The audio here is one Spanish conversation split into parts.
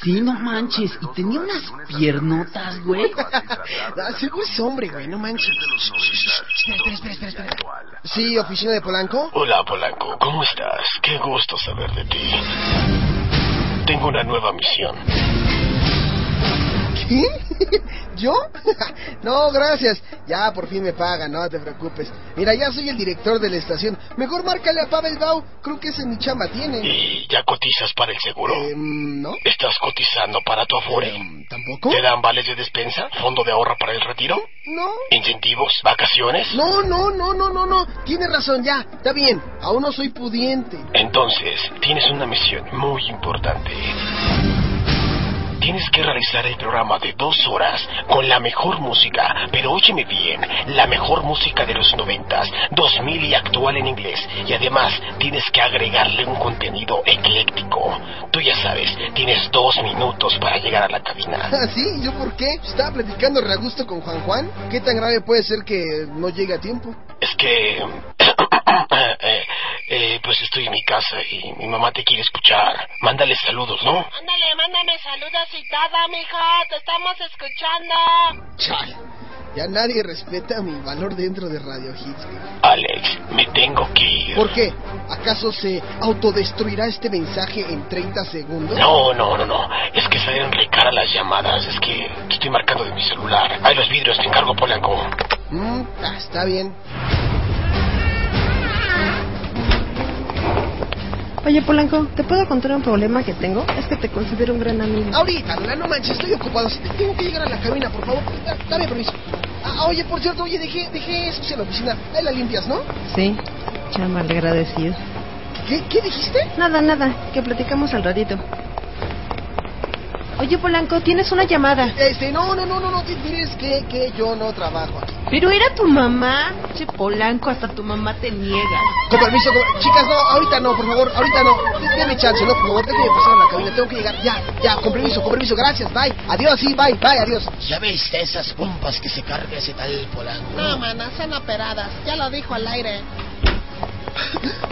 Sí, no manches. Y tenía unas piernotas, güey. Ah, seguro es hombre, güey, no manches. Espera, espera, espera, espera, espera. Sí, oficina de Polanco. Hola, Polanco. ¿Cómo estás? Qué gusto saber de ti. Tengo una nueva misión. ¿Qué? ¿Yo? no, gracias. Ya por fin me pagan, no te preocupes. Mira, ya soy el director de la estación. Mejor márcale a Pavel Bau. Creo que ese mi chamba tiene. ¿Y ya cotizas para el seguro? Eh, no. ¿Estás cotizando para tu afore? Eh, ¿Tampoco? ¿Te dan vales de despensa? ¿Fondo de ahorro para el retiro? No. ¿Incentivos? ¿Vacaciones? No, no, no, no, no, no. Tienes razón, ya. Está bien. Aún no soy pudiente. Entonces, tienes una misión muy importante. Tienes que realizar el programa de dos horas con la mejor música, pero óyeme bien, la mejor música de los noventas, dos mil y actual en inglés. Y además tienes que agregarle un contenido ecléctico. Tú ya sabes, tienes dos minutos para llegar a la cabina. ¿Ah, sí? ¿Yo por qué? ¿Estaba platicando re a gusto con Juan Juan? ¿Qué tan grave puede ser que no llegue a tiempo? Es que... eh, eh, pues estoy en mi casa y mi mamá te quiere escuchar. Mándale saludos, ¿no? Ándale, mándame saludos y todo, mijo. Te estamos escuchando. Chale. Ya nadie respeta mi valor dentro de Radio Hits. Alex, me tengo que ir. ¿Por qué? ¿Acaso se autodestruirá este mensaje en 30 segundos? No, no, no, no. Es que salen re cara las llamadas. Es que te estoy marcando de mi celular. Hay los vidrios, te encargo, Polanco. Mm, ah, está bien. Oye, Polanco, ¿te puedo contar un problema que tengo? Es que te considero un gran amigo. Ahorita, Lola, no manches, estoy ocupado. Tengo que llegar a la cabina, por favor. Da- Dame permiso. Ah, oye, por cierto, oye, dejé, dejé eso en la oficina. Ahí la limpias, ¿no? Sí, ya mal agradecido. ¿Qué, qué dijiste? Nada, nada, que platicamos al ratito. Oye, Polanco, tienes una llamada. Este, no, no, no, no, no, tienes que, que yo no trabajo aquí. Pero era tu mamá. Che, Polanco, hasta tu mamá te niega. Con permiso, con- chicas, no, ahorita no, por favor, ahorita no. Deme chance, no, por favor, déjeme pasar a la cabina, tengo que llegar. Ya, ya, con permiso, con permiso, gracias, bye. Adiós, sí, bye, bye, adiós. ¿Ya viste esas pompas que se carga ese tal Polanco? No, mana, son operadas. Ya lo dijo al aire.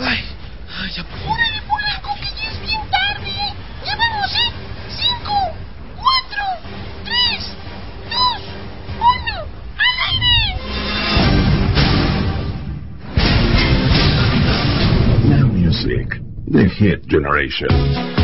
Ay, ay, ya por favor. ¡Órale, Polanco, hit generation.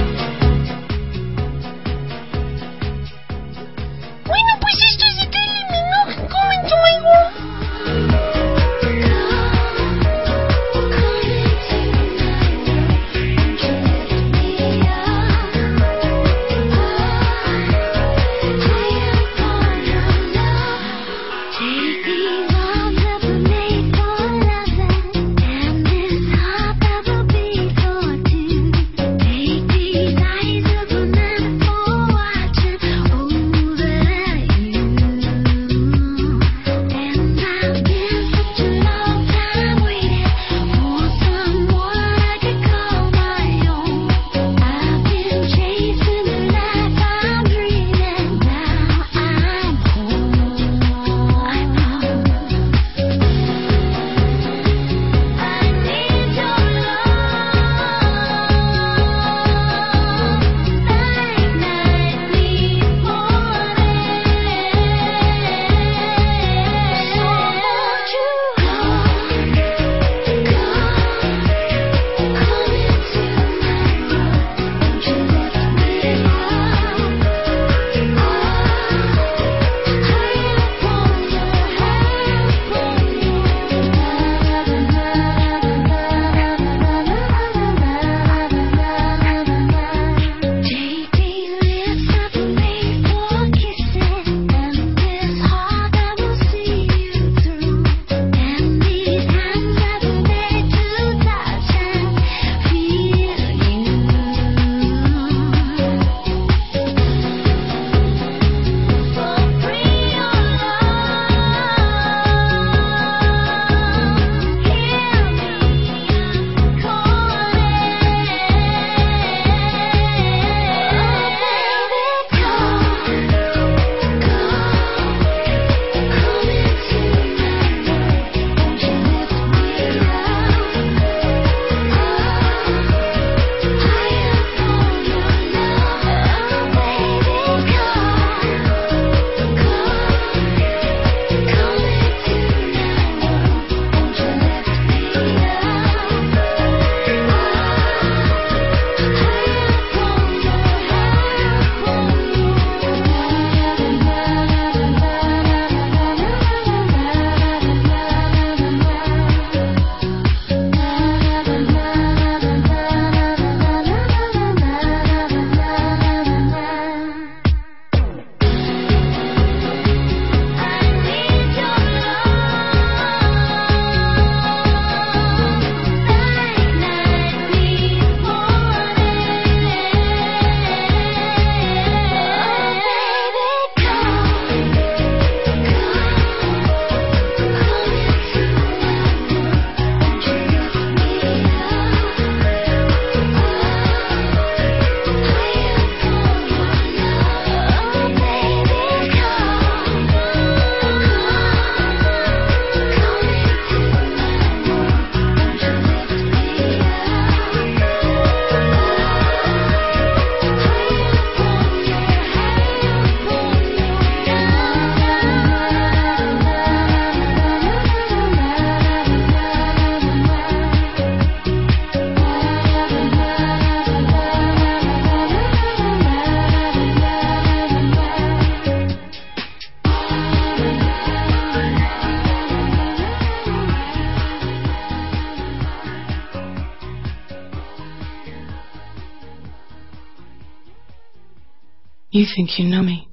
You think you know me.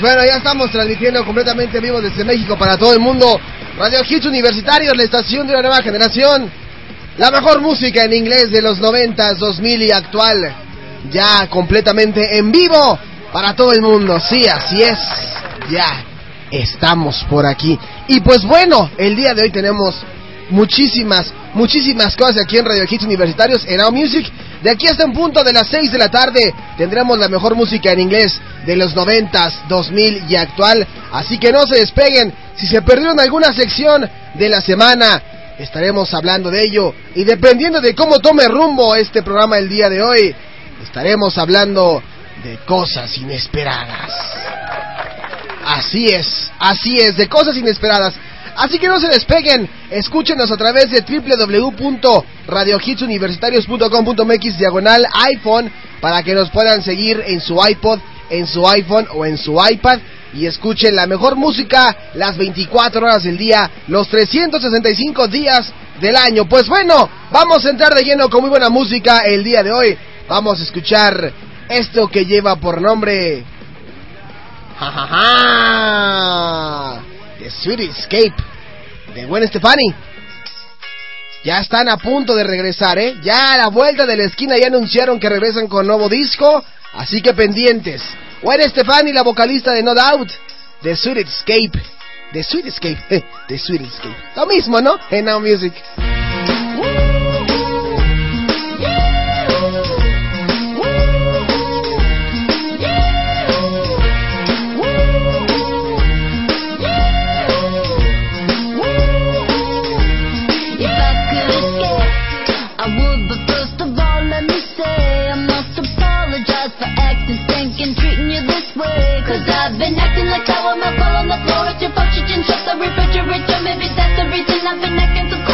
Pues bueno, ya estamos transmitiendo completamente en vivo desde México para todo el mundo. Radio Hits Universitarios, la estación de una nueva generación. La mejor música en inglés de los 90, 2000 y actual. Ya completamente en vivo para todo el mundo. Sí, así es. Ya estamos por aquí. Y pues bueno, el día de hoy tenemos muchísimas, muchísimas cosas aquí en Radio Hits Universitarios en Now Music. De aquí hasta un punto de las 6 de la tarde tendremos la mejor música en inglés de los 90s, 2000 y actual. Así que no se despeguen. Si se perdieron alguna sección de la semana, estaremos hablando de ello. Y dependiendo de cómo tome rumbo este programa el día de hoy, estaremos hablando de cosas inesperadas. Así es, así es, de cosas inesperadas. Así que no se despeguen, escúchenos a través de www.radiohitsuniversitarios.com.mx diagonal iPhone para que nos puedan seguir en su iPod, en su iPhone o en su iPad y escuchen la mejor música las 24 horas del día, los 365 días del año. Pues bueno, vamos a entrar de lleno con muy buena música el día de hoy. Vamos a escuchar esto que lleva por nombre... ¡Ja, ja, ja! The Sweet Escape de Gwen Stefani. Ya están a punto de regresar, ¿eh? Ya a la vuelta de la esquina ya anunciaron que regresan con nuevo disco, así que pendientes. Gwen Stefani, la vocalista de No Doubt, The Sweet Escape. The Sweet Escape, The Sweet Escape. Lo mismo, ¿no? En Now Music. I've been acting like I want my fall on the floor at your oxygen shut the refrigerator. Maybe that's the reason I've been acting so cold.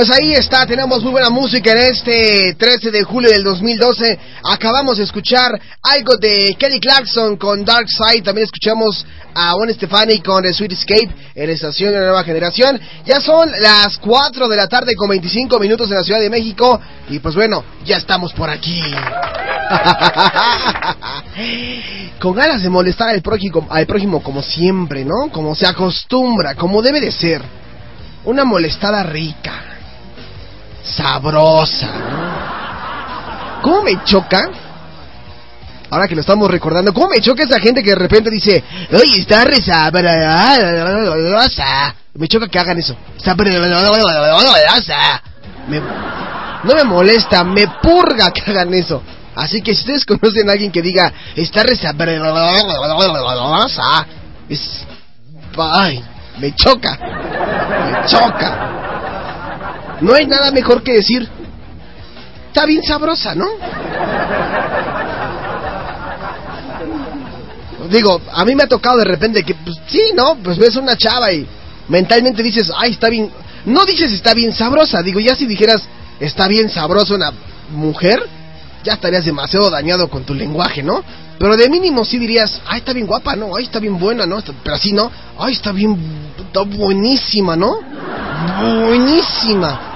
Pues ahí está, tenemos muy buena música en este 13 de julio del 2012. Acabamos de escuchar algo de Kelly Clarkson con Dark Side. También escuchamos a Gwen Stefani con The Sweet Escape en estación de la nueva generación. Ya son las 4 de la tarde con 25 minutos en la Ciudad de México. Y pues bueno, ya estamos por aquí. con ganas de molestar al prójimo, al prójimo como siempre, ¿no? Como se acostumbra, como debe de ser. Una molestada rica sabrosa. ¿Cómo me choca? Ahora que lo estamos recordando, ¿cómo me choca esa gente que de repente dice, oye, está re sabrosa? Me choca que hagan eso. Me, no me molesta, me purga que hagan eso. Así que si ustedes conocen a alguien que diga, está re sabrosa, es... Ay, me choca. Me choca. No hay nada mejor que decir, está bien sabrosa, ¿no? Digo, a mí me ha tocado de repente que, pues sí, ¿no? Pues ves una chava y mentalmente dices, ay, está bien. No dices está bien sabrosa, digo, ya si dijeras está bien sabrosa una mujer, ya estarías demasiado dañado con tu lenguaje, ¿no? Pero de mínimo sí dirías, ay, está bien guapa, ¿no? Ay, está bien buena, ¿no? Pero así, ¿no? Ay, está bien, está buenísima, ¿no? Buenísima.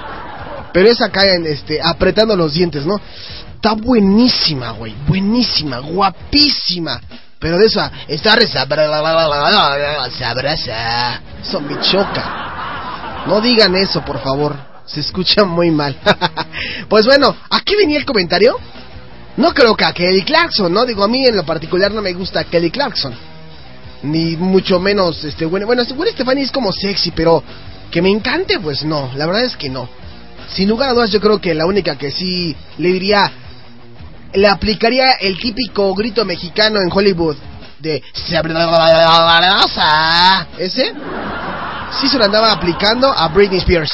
Pero esa cae en este, apretando los dientes, ¿no? Está buenísima, güey. Buenísima, guapísima. Pero de esa, está sabrosa. Eso me choca. No digan eso, por favor. Se escucha muy mal. pues bueno, ¿aquí venía el comentario? No creo que a Kelly Clarkson, ¿no? Digo, a mí en lo particular no me gusta Kelly Clarkson. Ni mucho menos, este, bueno, bueno, Gwen Stefani es como sexy, pero que me encante, pues no, la verdad es que no. Sin lugar a dudas, yo creo que la única que sí le diría, le aplicaría el típico grito mexicano en Hollywood de ese, sí se lo andaba aplicando a Britney Spears.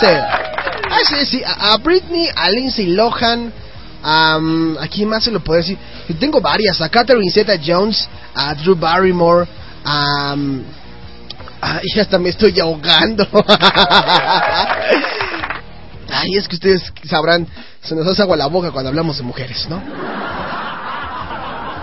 Sí, ah, sí, sí, a, Britney, a Lindsay Lohan, a, ¿a quién más se lo puedo decir? Tengo varias, a Catherine Zeta-Jones, a Drew Barrymore, a... Ay, hasta me estoy ahogando. Ay, es que ustedes sabrán, se nos hace agua la boca cuando hablamos de mujeres, ¿no?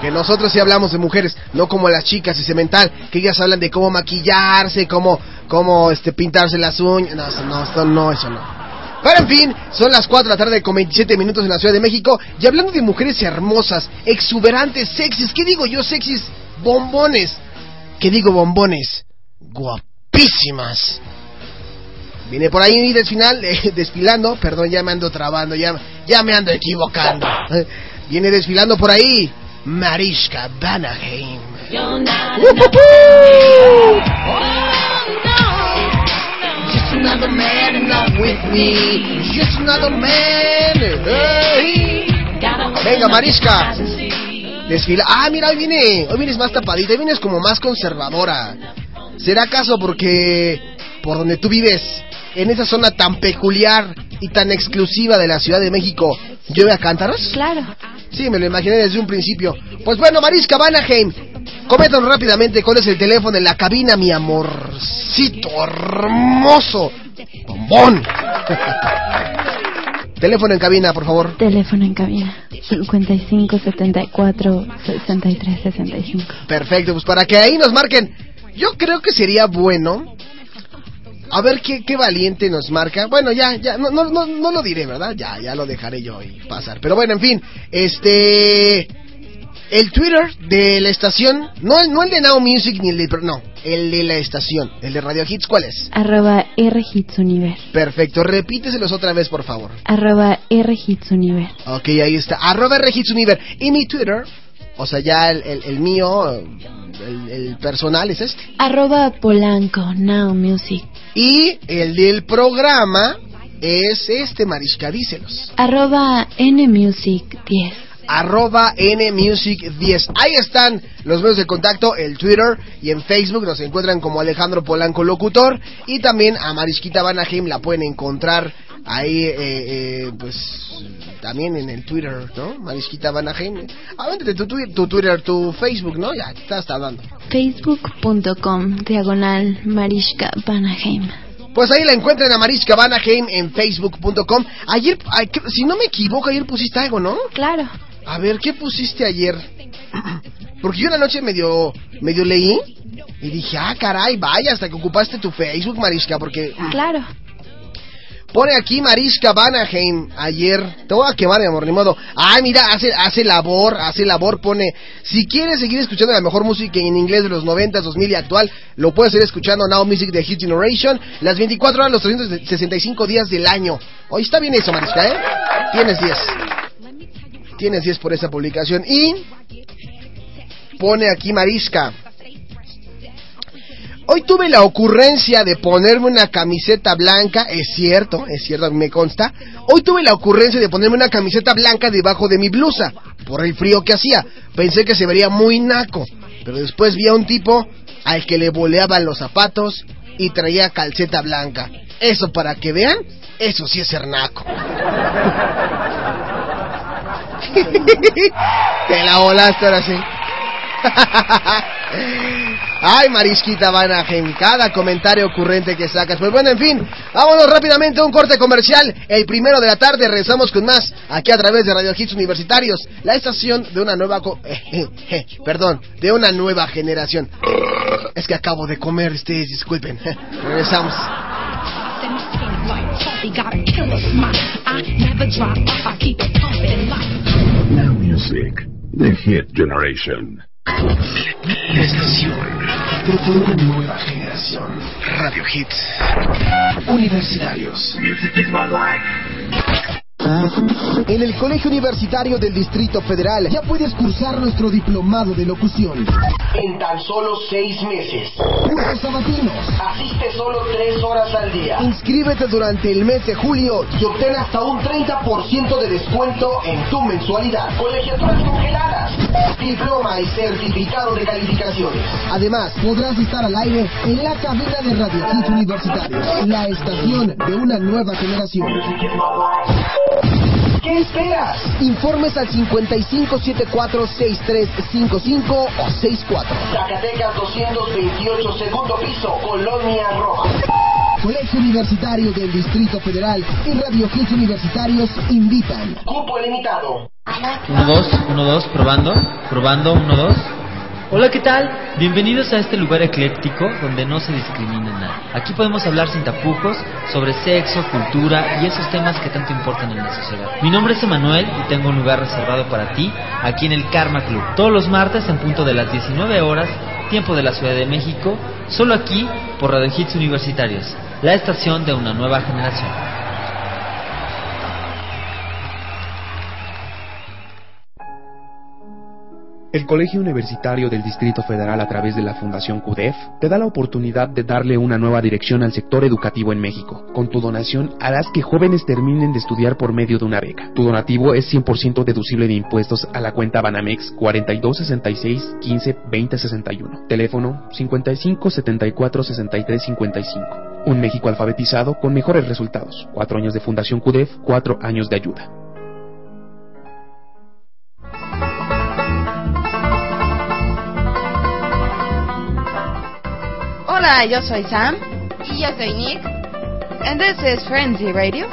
Que nosotros sí hablamos de mujeres, no como las chicas y cemental, que ellas hablan de cómo maquillarse, cómo, cómo este, pintarse las uñas. No, no, eso no, eso no. Pero en fin, son las 4 de la tarde con 27 minutos en la Ciudad de México. Y hablando de mujeres hermosas, exuberantes, sexys, ¿qué digo yo sexys? Bombones. ¿Qué digo bombones? Guapísimas. Viene por ahí desfilando, eh, desfilando, perdón, ya me ando trabando, ya, ya me ando equivocando. Viene desfilando por ahí Mariska Banaheim. Just another man and not with me. Just another man. Hey. Venga, Mariska. Desfila. Ah, mira, hoy viene, hoy vienes más tapadita, hoy vienes como más conservadora. ¿Será acaso porque por donde tú vives, en esa zona tan peculiar y tan exclusiva de la Ciudad de México, llueve a cántaros? Claro. Sí, me lo imaginé desde un principio. Pues bueno, Mariska Banaheim, coméntanos rápidamente cuál es el teléfono en la cabina, mi amorcito hermoso. Bombón. teléfono en cabina, por favor. Teléfono en cabina 55 74 63 65. Perfecto, pues para que ahí nos marquen. Yo creo que sería bueno a ver qué, qué valiente nos marca. Bueno, ya, ya, no, no, no, no lo diré, ¿verdad? Ya, ya lo dejaré yo y pasar. Pero bueno, en fin, este. El Twitter de la estación, no, no el de Now Music ni el de. No, el de la estación, el de Radio Hits, ¿cuál es? Arroba R Hits Univer. Perfecto, repíteselos otra vez, por favor. Arroba R Hits Univer. Ok, ahí está. Arroba R Hits Univer. Y mi Twitter, o sea, ya el, el, el mío, el, el personal es este. Arroba Polanco Now Music. Y el del programa es este, Mariska, díselos. Arroba N Music 10. Arroba NMusic10. Ahí están los medios de contacto, el Twitter y en Facebook nos encuentran como Alejandro Polanco Locutor. Y también a Mariskita Banaheim la pueden encontrar ahí, eh, eh, pues también en el Twitter, ¿no? Mariskita Banaheim. Avéntate tu, twi- tu Twitter, tu Facebook, ¿no? Ya te estás tardando. Facebook.com Diagonal Mariska Banaheim. Pues ahí la encuentran a Mariska Vanaheim en facebook.com. Ayer, si no me equivoco, ayer pusiste algo, ¿no? Claro. A ver, ¿qué pusiste ayer? Porque yo una noche medio, medio leí y dije, ah, caray, vaya, hasta que ocupaste tu Facebook, Mariska, porque Claro. Pone aquí Mariska Vanaheim ayer. Te voy a quemar, mi amor, ni modo. Ah, mira, hace, hace labor, hace labor, pone, si quieres seguir escuchando la mejor música en inglés de los 90, 2000 y actual, lo puedes seguir escuchando Now Music de Hit Generation, las 24 horas, los 365 días del año. Hoy está bien eso, Mariska, ¿eh? Tienes 10. Tienes 10 por esa publicación. Y pone aquí Mariska. Hoy tuve la ocurrencia de ponerme una camiseta blanca, es cierto, es cierto, me consta. Hoy tuve la ocurrencia de ponerme una camiseta blanca debajo de mi blusa, por el frío que hacía. Pensé que se vería muy naco, pero después vi a un tipo al que le boleaban los zapatos y traía calceta blanca. Eso para que vean, eso sí es ser naco. Te la volaste ahora sí. Ay, Marisquita Vanaheim, cada comentario ocurrente que sacas. Pues bueno, en fin, vámonos rápidamente a un corte comercial. El primero de la tarde, regresamos con más aquí a través de Radio Hits Universitarios, la estación de una nueva... co- perdón, de una nueva generación. Es que acabo de comer, ustedes disculpen. Regresamos. Now Music, The Hit Generation. La estación de una nueva generación. Radio Hits. Universitarios. En el Colegio Universitario del Distrito Federal ya puedes cursar nuestro diplomado de locución. En tan solo seis meses. Cursos sabatinos. Asiste solo tres horas al día. Inscríbete durante el mes de julio Y obtén hasta un 30% de descuento en tu mensualidad. Colegiaturas congeladas. Diploma y certificado de calificaciones. Además, podrás estar al aire en la cabina de Radio Hits Universitarios, la estación de una nueva generación. ¿Qué esperas? Informes al 5574-6355 o 64. Zacatecas 228, segundo piso, Colonia Roma. Colegio Universitario del Distrito Federal y Radio Hits Universitarios invitan. Cupo limitado. Uno, dos, uno, dos, probando, probando, uno, dos. Hola, ¿qué tal? Bienvenidos a este lugar ecléctico donde no se discrimina nada. Aquí podemos hablar sin tapujos sobre sexo, cultura y esos temas que tanto importan en la sociedad. Mi nombre es Emanuel y tengo un lugar reservado para ti aquí en el Karma Club. Todos los martes en punto de las 19 horas, tiempo de la Ciudad de México, solo aquí por Radio Hits Universitarios, la estación de una nueva generación. El Colegio Universitario del Distrito Federal a través de la Fundación CUDEF te da la oportunidad de darle una nueva dirección al sector educativo en México. Con tu donación harás que jóvenes terminen de estudiar por medio de una beca. Tu donativo es 100% deducible de impuestos a la cuenta Banamex 4266 15 20 61. Teléfono 55 74 63 55. Un México alfabetizado con mejores resultados. Cuatro años de Fundación CUDEF, cuatro años de ayuda. Hola, yo soy Sam. Y yo soy Nick. And this is Frenzy Radio.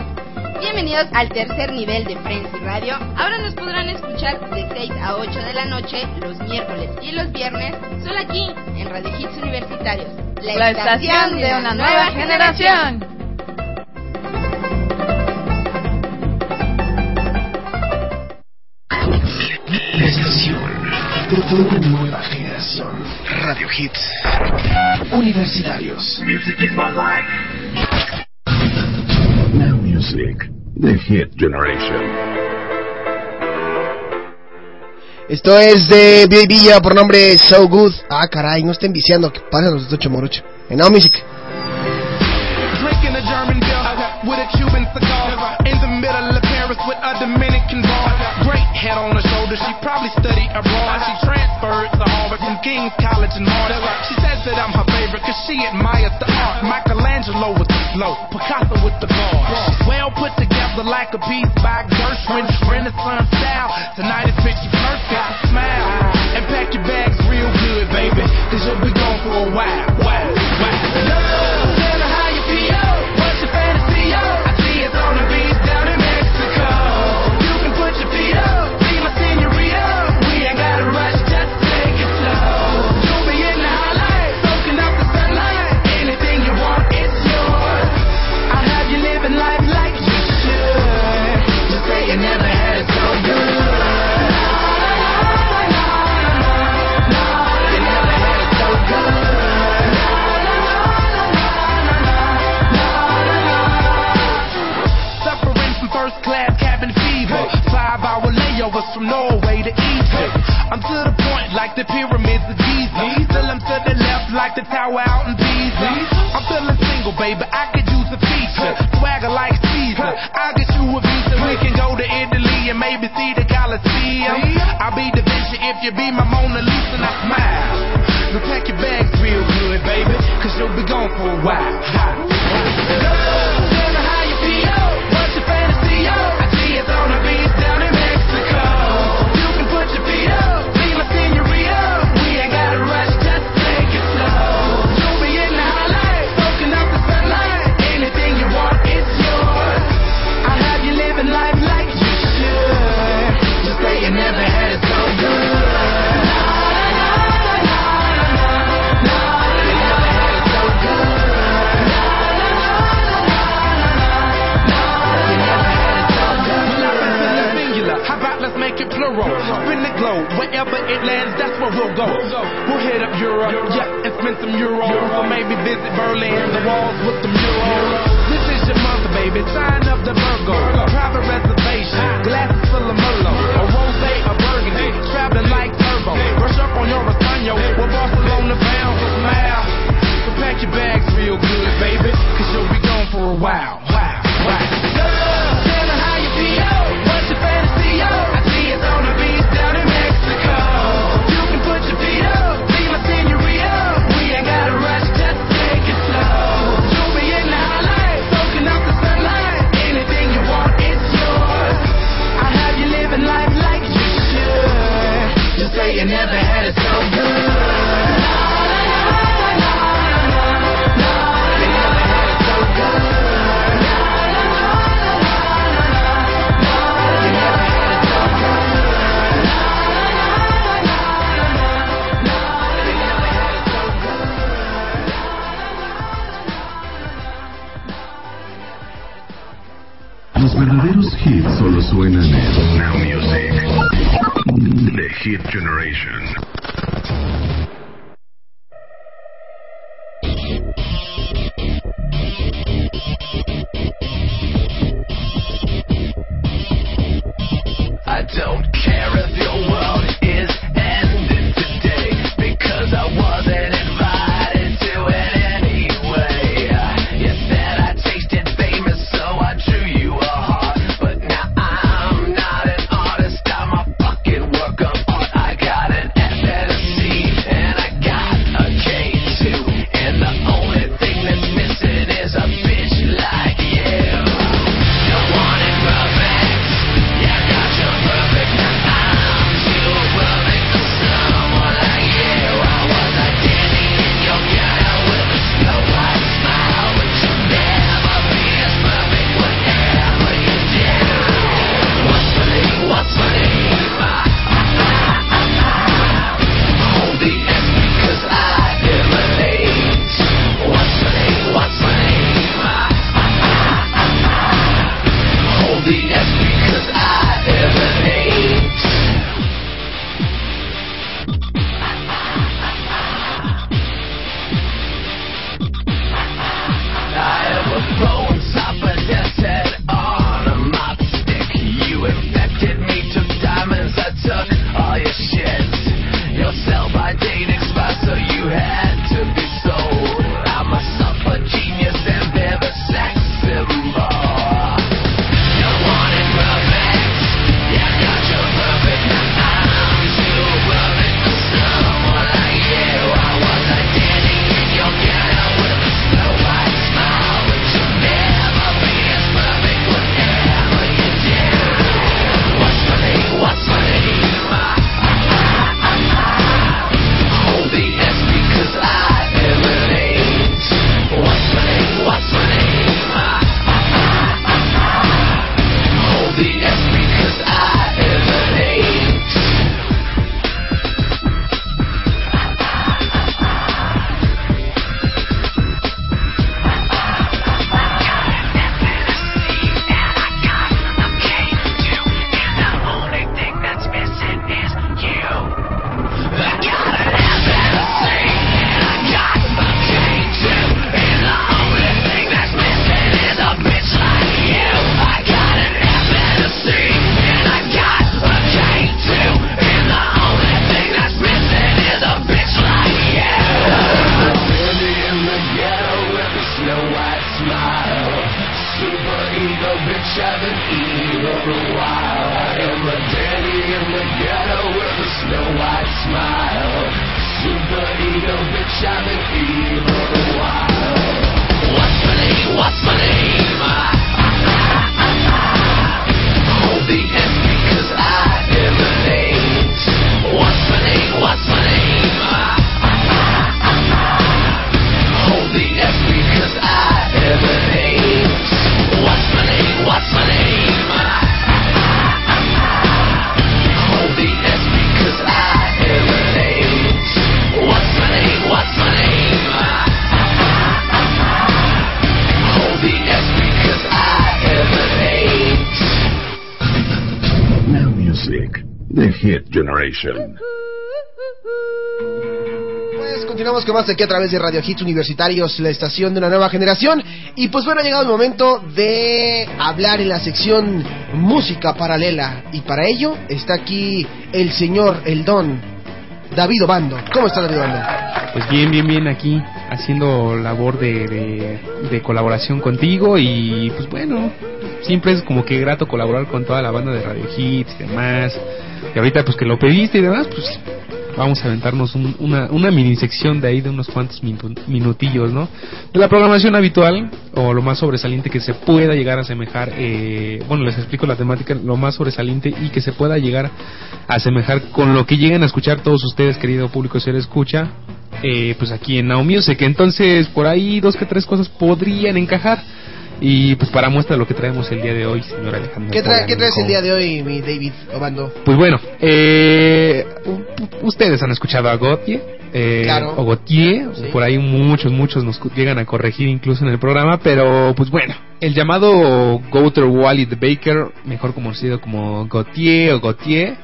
Bienvenidos al tercer nivel de Frenzy Radio. Ahora nos podrán escuchar de 6 a 8 de la noche, los miércoles y los viernes, solo aquí, en Radio Hits Universitarios. La estación de una nueva generación. La estación de una nueva generación. Radio Hits. Universitarios. Now Music, The Hit Generation. Esto es de Billy Villa por nombre So Good. Ah, caray, no estén viciando, que pasan los ocho morocho. En Now Music. Drinking a German beer with a Cuban cigar in the middle of Paris with a Dominican bar. Great head on her shoulder, she probably studied abroad. She transferred to Harvard from King's College in Harvard. She says that I'm her favorite cause she admires the art. Michelangelo with the flow, Picasso with the bars. Well put together like a piece by Gershwin, Renaissance style. Tonight is picture perfect. Smile and pack your bags real good, baby, cause you'll be gone for a while. Wow, from Norway to Egypt. I'm to the point like the pyramids of Giza. Till I'm to the left like the tower out in Pisa. I'm feeling single, baby. I could use a feature. Swagger like Caesar. I'll get you a visa. We can go to Italy and maybe see the Coliseum. I'll be the Vinci if you be my Mona Lisa and I smile. Now pack your bags real good, baby. Cause you'll be gone for a while. Continuamos con más aquí a través de Radio Hits Universitarios, la estación de una nueva generación. Y pues bueno, ha llegado el momento de hablar en la sección música paralela. Y para ello está aquí el señor, el don, David Obando. ¿Cómo está David Obando? Pues bien, bien, bien aquí haciendo labor de, de, de colaboración contigo y pues bueno, siempre es como que grato colaborar con toda la banda de Radio Hits y demás. Y ahorita pues que lo pediste y demás, pues vamos a aventarnos un- una, una mini sección de ahí de unos cuantos minu- minutillos, ¿no? De la programación habitual o lo más sobresaliente que se pueda llegar a asemejar, eh, bueno, les explico la temática, lo más sobresaliente y que se pueda llegar a asemejar con lo que lleguen a escuchar todos ustedes, querido público, si le escucha, eh, pues aquí en Now Music. Entonces, por ahí dos que tres cosas podrían encajar. Y pues para muestra lo que traemos el día de hoy, señor Alejandro. ¿Qué, trae- qué traes el día de hoy, mi David Obando? Pues bueno, eh, ustedes han escuchado a Gautier, eh, Claro. o Gautier, Sí. por ahí muchos, muchos nos llegan a corregir incluso en el programa, pero pues bueno, el llamado Gouter Wally the Baker, mejor conocido como Gautier o Gautier,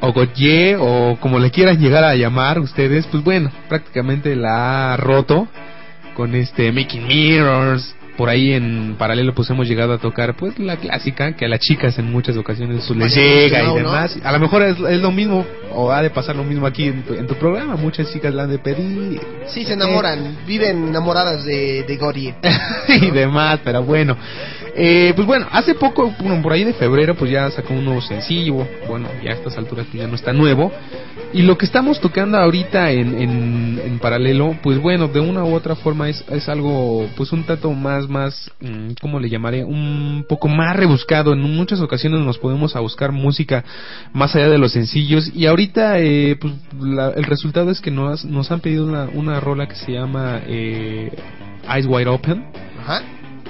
o Gautier, o como le quieran llegar a llamar ustedes, pues bueno, prácticamente la ha roto con este Making Mirrors. Por ahí en paralelo pues hemos llegado a tocar pues la clásica que a las chicas en muchas ocasiones pues, les llega y ¿no? demás. A lo mejor es, es lo mismo o ha de pasar lo mismo aquí en tu, en tu programa. Muchas chicas la han de pedir Sí, se enamoran, viven enamoradas de, de Gory. y demás, pero bueno. Eh, pues bueno, hace poco, bueno, por ahí de febrero, pues ya sacó un nuevo sencillo. Bueno, ya a estas alturas pues ya no está nuevo. Y lo que estamos tocando ahorita en, en, en paralelo, pues bueno, de una u otra forma es, es algo, pues un tanto más, más, mm, ¿cómo le llamaré? Un poco más rebuscado. En muchas ocasiones nos podemos a buscar música más allá de los sencillos. Y ahorita, eh, pues la- el resultado es que nos, nos han pedido una, una rola que se llama eh, Eyes Wide Open. Ajá.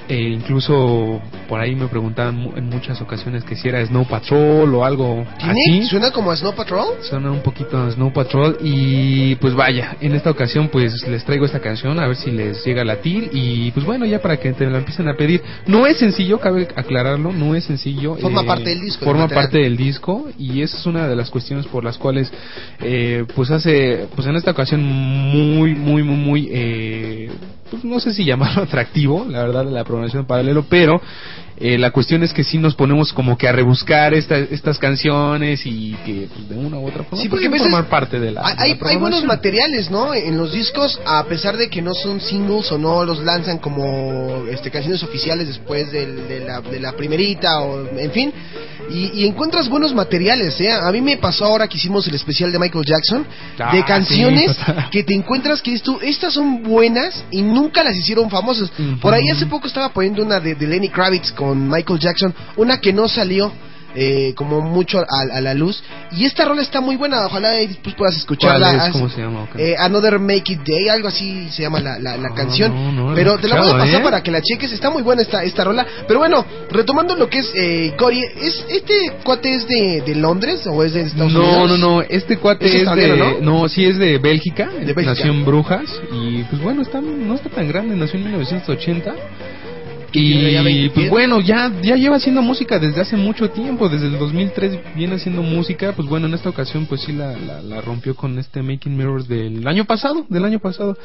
Eh, incluso por ahí me preguntaban en muchas ocasiones que si era Snow Patrol o algo así. ¿Suena como a Snow Patrol? Suena un poquito a Snow Patrol y pues vaya, en esta ocasión pues les traigo esta canción a ver si les llega a latir y pues bueno, ya para que te la empiecen a pedir. No es sencillo, cabe aclararlo, no es sencillo. eh, Forma parte del disco, Forma parte del disco y esa es una de las cuestiones por las cuales eh, pues hace, pues en esta ocasión muy, muy, muy, muy... Pues no sé si llamarlo atractivo, la verdad, la programación paralelo, pero eh, la cuestión es que sí nos ponemos como que a rebuscar esta- estas canciones y que pues, de una u otra forma Sí, porque a pueden veces formar parte de la, hay, de la hay- hay buenos materiales, ¿no? En los discos, a pesar de que no son singles o no los lanzan como este, canciones oficiales después del- de, la, de la primerita o en fin. Y, y encuentras buenos materiales, ¿eh? A mí me pasó ahora que hicimos el especial de Michael Jackson, Ah, de canciones sí, total. que te encuentras que tú, estas son buenas y nunca las hicieron famosas. Por ahí hace poco estaba poniendo una de, de Lenny Kravitz con Michael Jackson, una que no salió. eh, como mucho a, a la luz y esta rola está muy buena ojalá después puedas escucharla ¿Cuál es? ¿Cómo se llama? Eh, Another Make It Day, algo así se llama la, la, la Ah, canción. no, no, no pero te la voy a pasar ¿eh? para que la cheques. Está muy buena esta, esta rola. Pero bueno, retomando lo que es eh, Gory, ¿es, ¿este cuate es de, de Londres o es de Estados no, Unidos? no, no, este cuate Es es, de, ¿no? sí es de Bélgica, De Bélgica. nació en Brujas y pues bueno, está, no está tan grande, nació en 1980 tiene ya y 20 pues bueno, ya ya lleva haciendo música desde hace mucho tiempo, desde el 2003 viene haciendo música, pues bueno, en esta ocasión pues sí la, la, la rompió con este Making Mirrors del año pasado, del año pasado.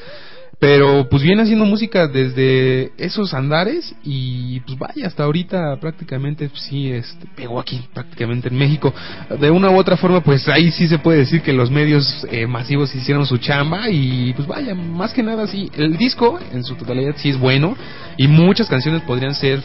Pero pues viene haciendo música desde esos andares y pues vaya, hasta ahorita prácticamente pues, sí este, pegó aquí, prácticamente en México. De una u otra forma pues ahí sí se puede decir que los medios eh, masivos hicieron su chamba y pues vaya, más que nada sí, el disco en su totalidad sí es bueno y muchas canciones podrían ser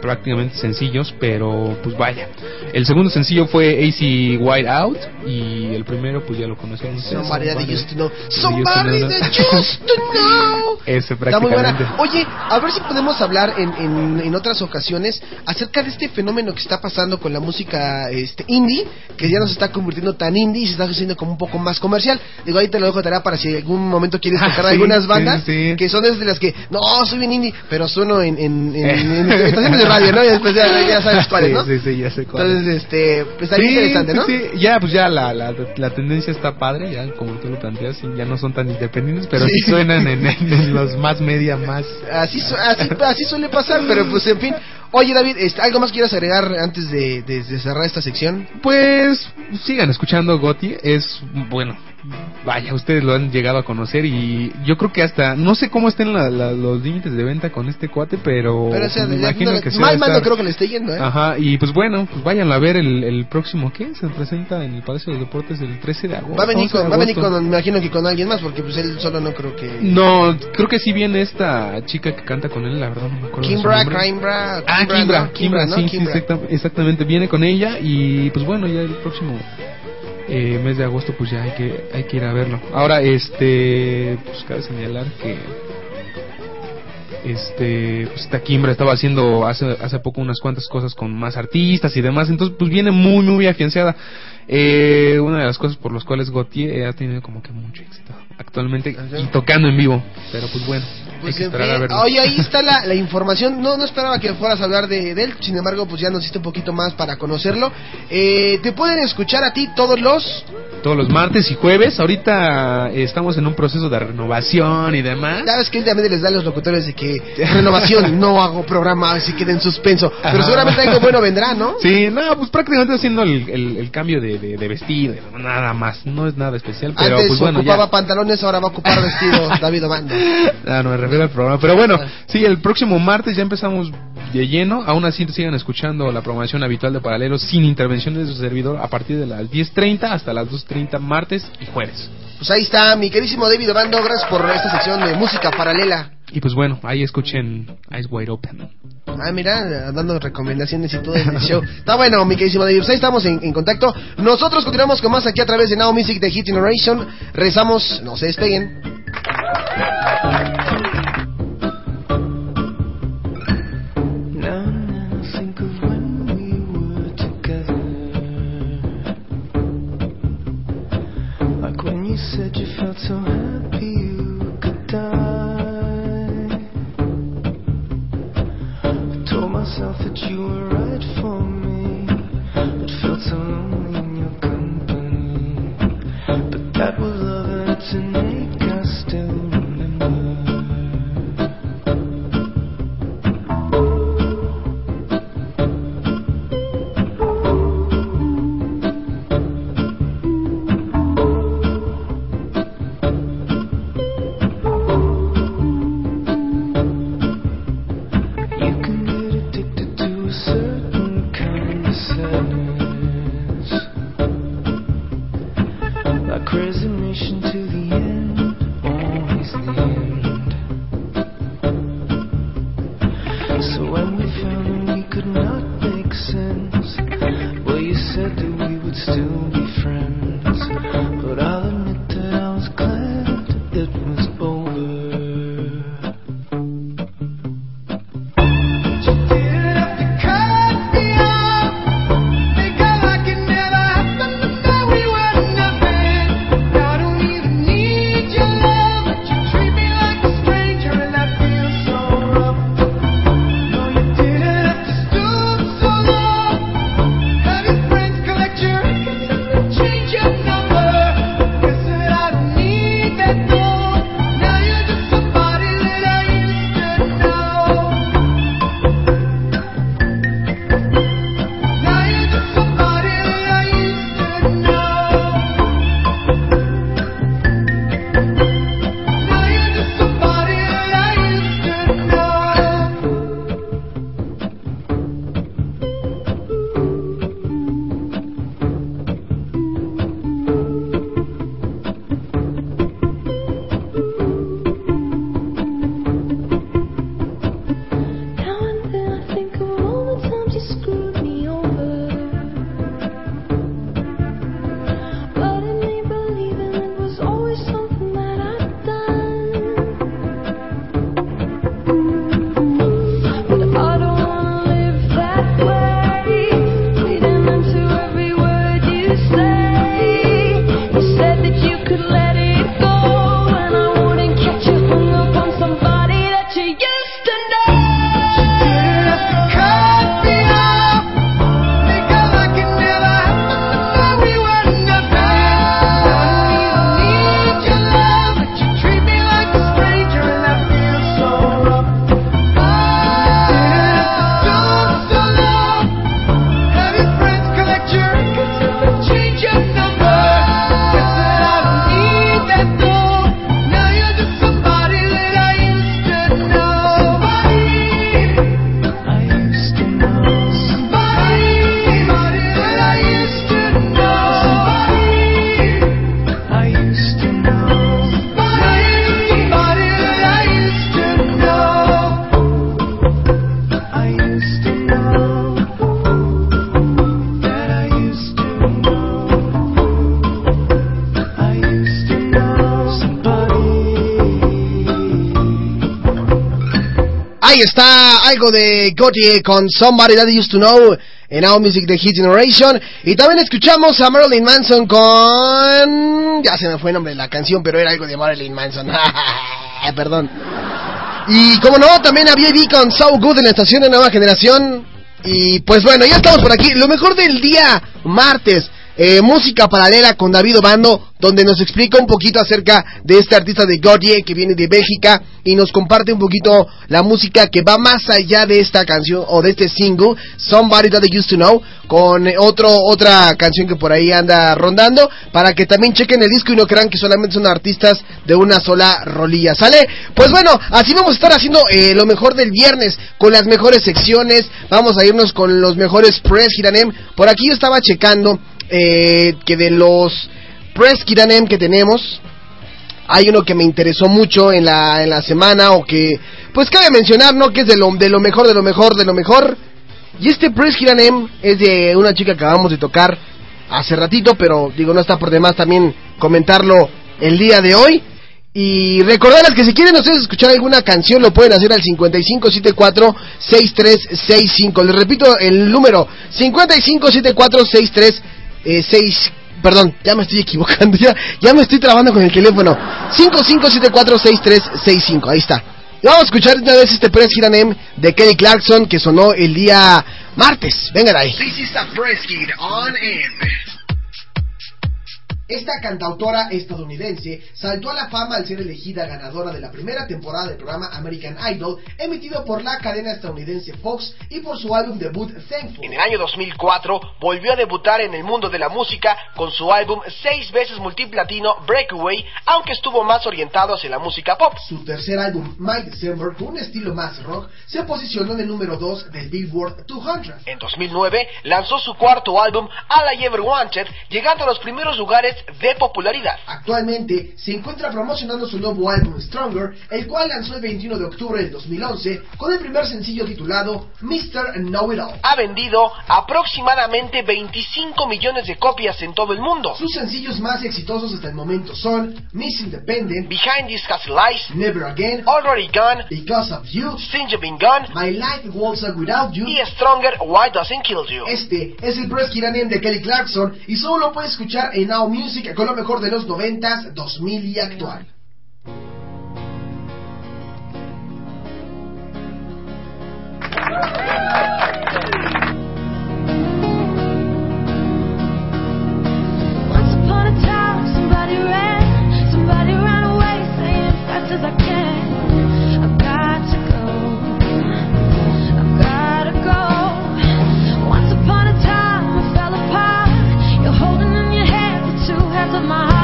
prácticamente sencillos, pero pues vaya. El segundo sencillo fue AC White Out y el primero pues ya lo conocieron ustedes. Somebody that used to know. Somebody that used to know. Ese Está muy prácticamente. buena. Oye, a ver si podemos hablar en, en, en otras ocasiones acerca de este fenómeno que está pasando con la música este indie, que ya no se está convirtiendo tan indie y se está haciendo como un poco más comercial. Digo, ahí te lo dejo de tarea para si en algún momento quieres Ah, tocar sí, algunas sí, bandas sí. que son desde las que, no, soy bien indie, pero sueno en, en, en, en estaciones de radio, ¿no? Y después ya, ya sabes cuáles, Sí, ¿no? sí, sí, ya sé cuáles. Entonces, este, pues ahí Sí, interesante, ¿no? sí. Ya, pues ya la, la, la tendencia está padre, ya como tú lo planteas, y ya no son tan independientes, pero sí, Sí. suenan en, en- en los más media, más... Así, así suele pasar, pero pues en fin. Oye David, este, ¿algo más quieras agregar antes de, de- de cerrar esta sección? Pues sigan escuchando Goti, es bueno. Vaya, ustedes lo han llegado a conocer y yo creo que hasta no sé cómo estén la- la- los límites de venta con este cuate, pero, Pero o sea, me imagino no, que se mal, va a mal no creo que le esté yendo, ¿eh? Ajá, y pues bueno, pues váyanlo a ver el, el próximo, ¿qué? Se presenta en el Palacio de los Deportes el 13 de agosto. Va a venir 11 de con, va a venir con, me imagino que con alguien más, porque pues él solo no creo que... No, creo que sí viene esta chica que canta con él, la verdad no me acuerdo. Kimbra. Kimbra, Ah, Kimbra, Kimbra, sí, sí, Kimbra. exacta- exactamente. Viene con ella y pues bueno, ya el próximo eh, mes de agosto pues ya hay que hay que ir a verlo. Ahora, este, pues cabe señalar que este pues esta Kimbra estaba haciendo hace hace poco unas cuantas cosas con más artistas y demás entonces pues viene muy muy afianzada eh, una de las cosas por las cuales Gautier ha tenido como que mucho éxito actualmente y tocando en vivo pero pues bueno Pues, hay que esperar a verlo Oye, ahí está la, la información. No, no esperaba que fueras a hablar de, de él. Sin embargo, pues ya nos hiciste un poquito más para conocerlo. Eh, Te pueden escuchar a ti todos los... todos los martes y jueves. Ahorita eh, estamos en un proceso de renovación y demás. Sabes que últimamente les da a los locutores de que renovación, no hago programa, así queda en suspenso. Pero Ajá. seguramente algo bueno vendrá, ¿no? Sí, no, pues prácticamente haciendo el, el, el cambio de, de, de vestido, nada más. No es nada especial, pero Antes pues bueno, ocupaba ya. pantalones, ahora va a ocupar vestido David Obando. Ah, no me refiero al programa. Pero bueno, sí, el próximo martes ya empezamos de lleno. Aún así sigan escuchando la programación habitual de Paralelos sin intervención de su servidor a partir de las 10.30 hasta las 2.30 martes y jueves. Pues ahí está, mi queridísimo David Obando. Gracias por esta sección de música paralela. Y pues bueno, ahí escuchen Eyes Wide Open. Ah, mira, dando recomendaciones y todo en el show. Está bueno, mi queridísimo David. Pues ahí estamos en, en contacto. Nosotros continuamos con más aquí a través de Now Music de Hit Generation. Rezamos, no se despeguen. Now and then I think of when we were together. Like when you said you felt so happy myself that you were right for me, but felt so lonely in your company. But that was love Está algo de Gautier con Somebody That Used to Know en Now Music The Hit Generation. Y también escuchamos a Marilyn Manson con... Ya se me fue el nombre de la canción, pero era algo de Marilyn Manson. Perdón. Y como no, también había B con So Good en la estación de Nueva Generación. Y pues bueno, ya estamos por aquí. Lo mejor del día, martes. Eh, música paralela con David Obando, donde nos explica un poquito acerca de este artista de Gautier que viene de Bélgica y nos comparte un poquito la música que va más allá de esta canción o de este single, Somebody That I Used to Know, con otro, otra canción que por ahí anda rondando, para que también chequen el disco y no crean que solamente son artistas de una sola rolilla, ¿sale? Pues bueno, así vamos a estar haciendo eh, lo mejor del viernes, con las mejores secciones, vamos a irnos con los mejores press Hiranem, por aquí yo estaba checando eh, que de los press Kiranem que tenemos, hay uno que me interesó mucho en la, en la semana o que, pues cabe mencionar, ¿no? Que es de lo, de lo mejor, de lo mejor, de lo mejor. Y este press Kiranem es de una chica que acabamos de tocar hace ratito, pero digo, no está por demás también comentarlo el día de hoy. Y recordarles que si quieren ustedes escuchar alguna canción lo pueden hacer al 5574-6365. Les repito el número 5574-6365. Eh, perdón, ya me estoy equivocando, ya, ya me estoy trabando con el teléfono. 55746365, ahí está. Y vamos a escuchar una vez este Press Hiranem de Kelly Clarkson que sonó el día martes. Venga de ahí. Esta cantautora estadounidense saltó a la fama al ser elegida ganadora de la primera temporada del programa American Idol, emitido por la cadena estadounidense Fox y por su álbum debut Thankful. En el año 2004 volvió a debutar en el mundo de la música con su álbum seis veces multiplatino Breakaway, aunque estuvo más orientado hacia la música pop. Su tercer álbum, My December, con un estilo más rock, se posicionó en el número 2 del Billboard 200. En 2009 lanzó su cuarto álbum All I Ever Wanted, llegando a los primeros lugares de popularidad. Actualmente se encuentra promocionando su nuevo álbum Stronger, el cual lanzó el 21 de octubre del 2011 con el primer sencillo titulado Mr. Know It All. Ha vendido aproximadamente 25 millones de copias en todo el mundo. Sus sencillos más exitosos hasta el momento son Miss Independent, Behind These Castle Lies, Never Again, Already Gone, Because of You, Since You've Been Gone My Life Goes On Without You y Stronger Why Doesn't Kill You. Este es el Press Kiranem de Kelly Clarkson y solo lo puedes escuchar en Now Music con lo mejor de los 90s, 2000 y actual. As I can. The two halves of my heart.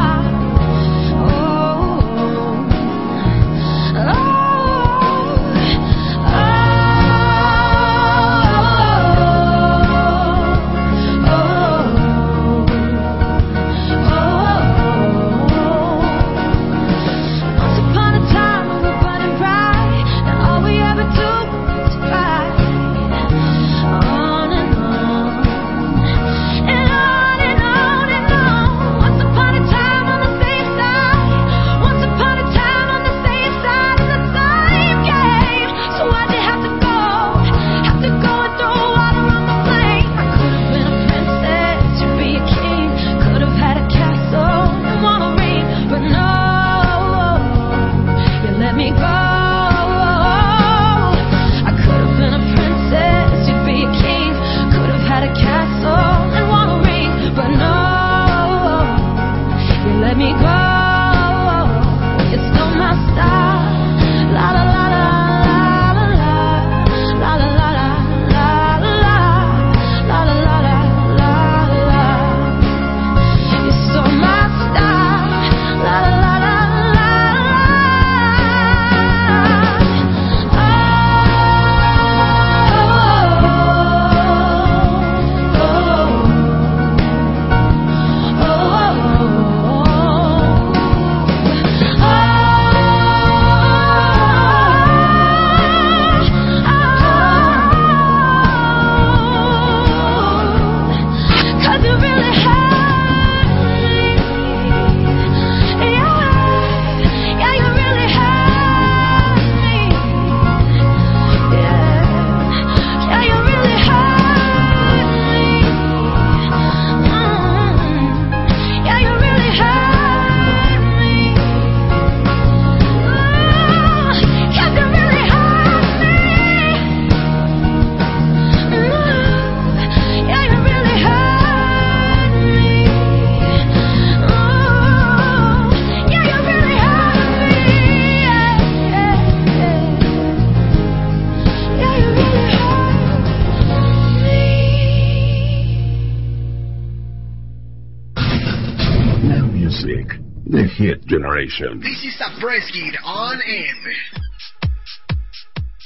music, the hit generation. This is a press kit on air.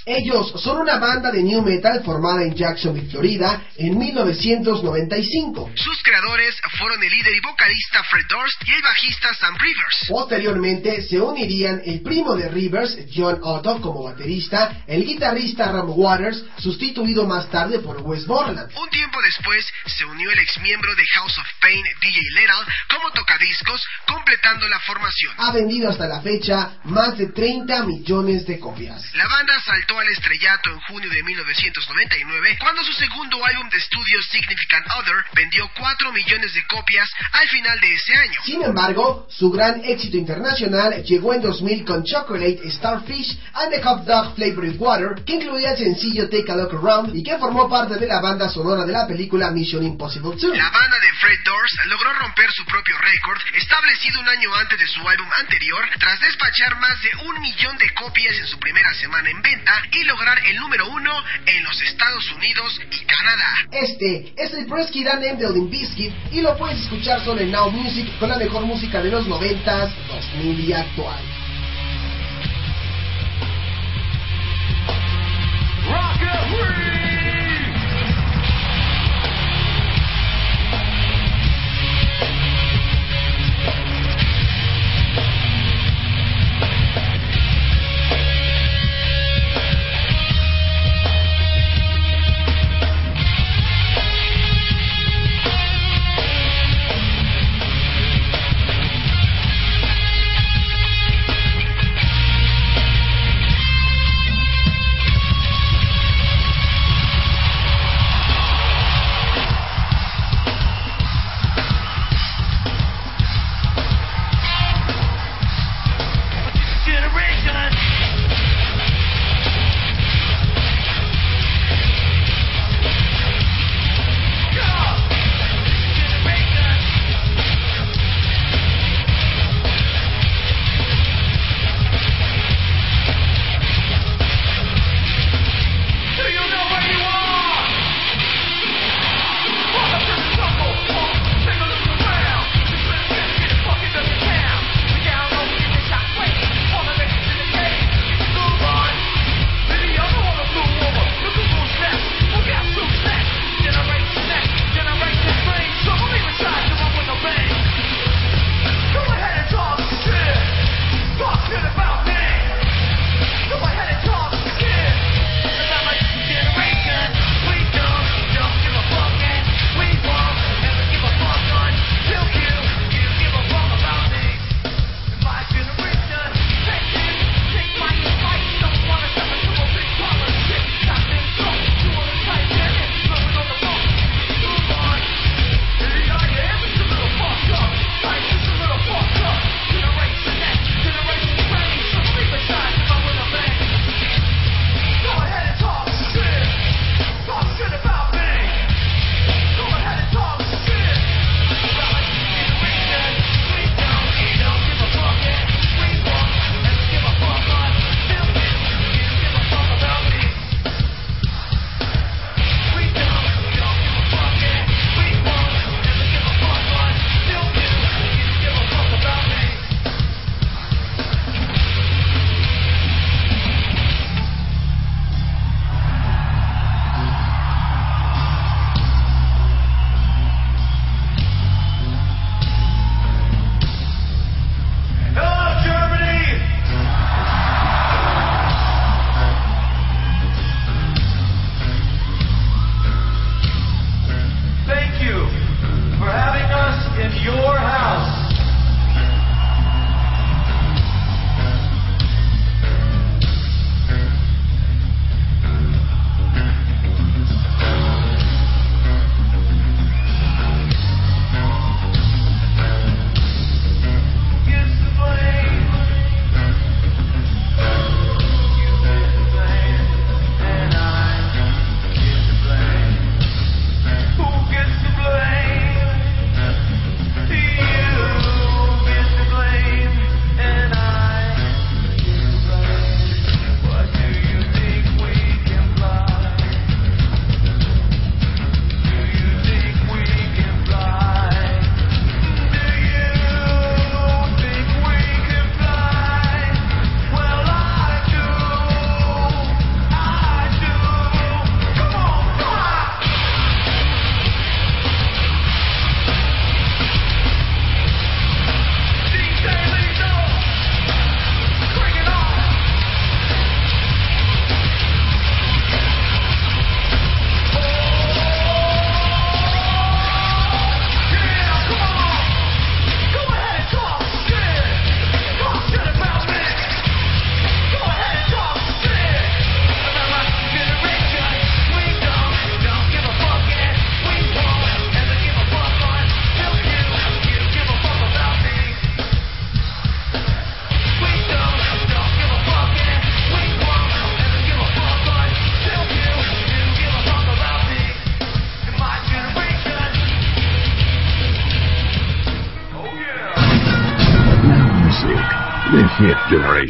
Ellos son una banda de new metal formada en Jacksonville, Florida, en 1995. Sus creadores fueron el líder y vocalista Fred Durst y el bajista Sam Rivers. Posteriormente se unirían el primo de Rivers, John Otto, como baterista, el guitarrista Ram Waters, sustituido más tarde por Wes Borland. Un tiempo después se unió el ex miembro de House of Pain, DJ Lethal, como tocadiscos, completando la formación. Ha vendido hasta la fecha más de 30 millones de copias. La banda saltó al estrellato en junio de 1999 cuando su segundo álbum de estudio Significant Other vendió 4 millones de copias al final de ese año. Sin embargo, su gran éxito internacional llegó en 2000 con Chocolate, Starfish and the Hot Dog Flavored Water, que incluía el sencillo Take a Look Around y que formó parte de la banda sonora de la película Mission Impossible 2. La banda de Fred Durst logró romper su propio récord establecido un año antes de su álbum anterior tras despachar más de un millón de copias en su primera semana en venta y lograr el número uno en los Estados Unidos y Canadá. Este es el Press Kid Name de Odin Biscuit y lo puedes escuchar solo en Now Music con la mejor música de los 90s, 2000 y actual.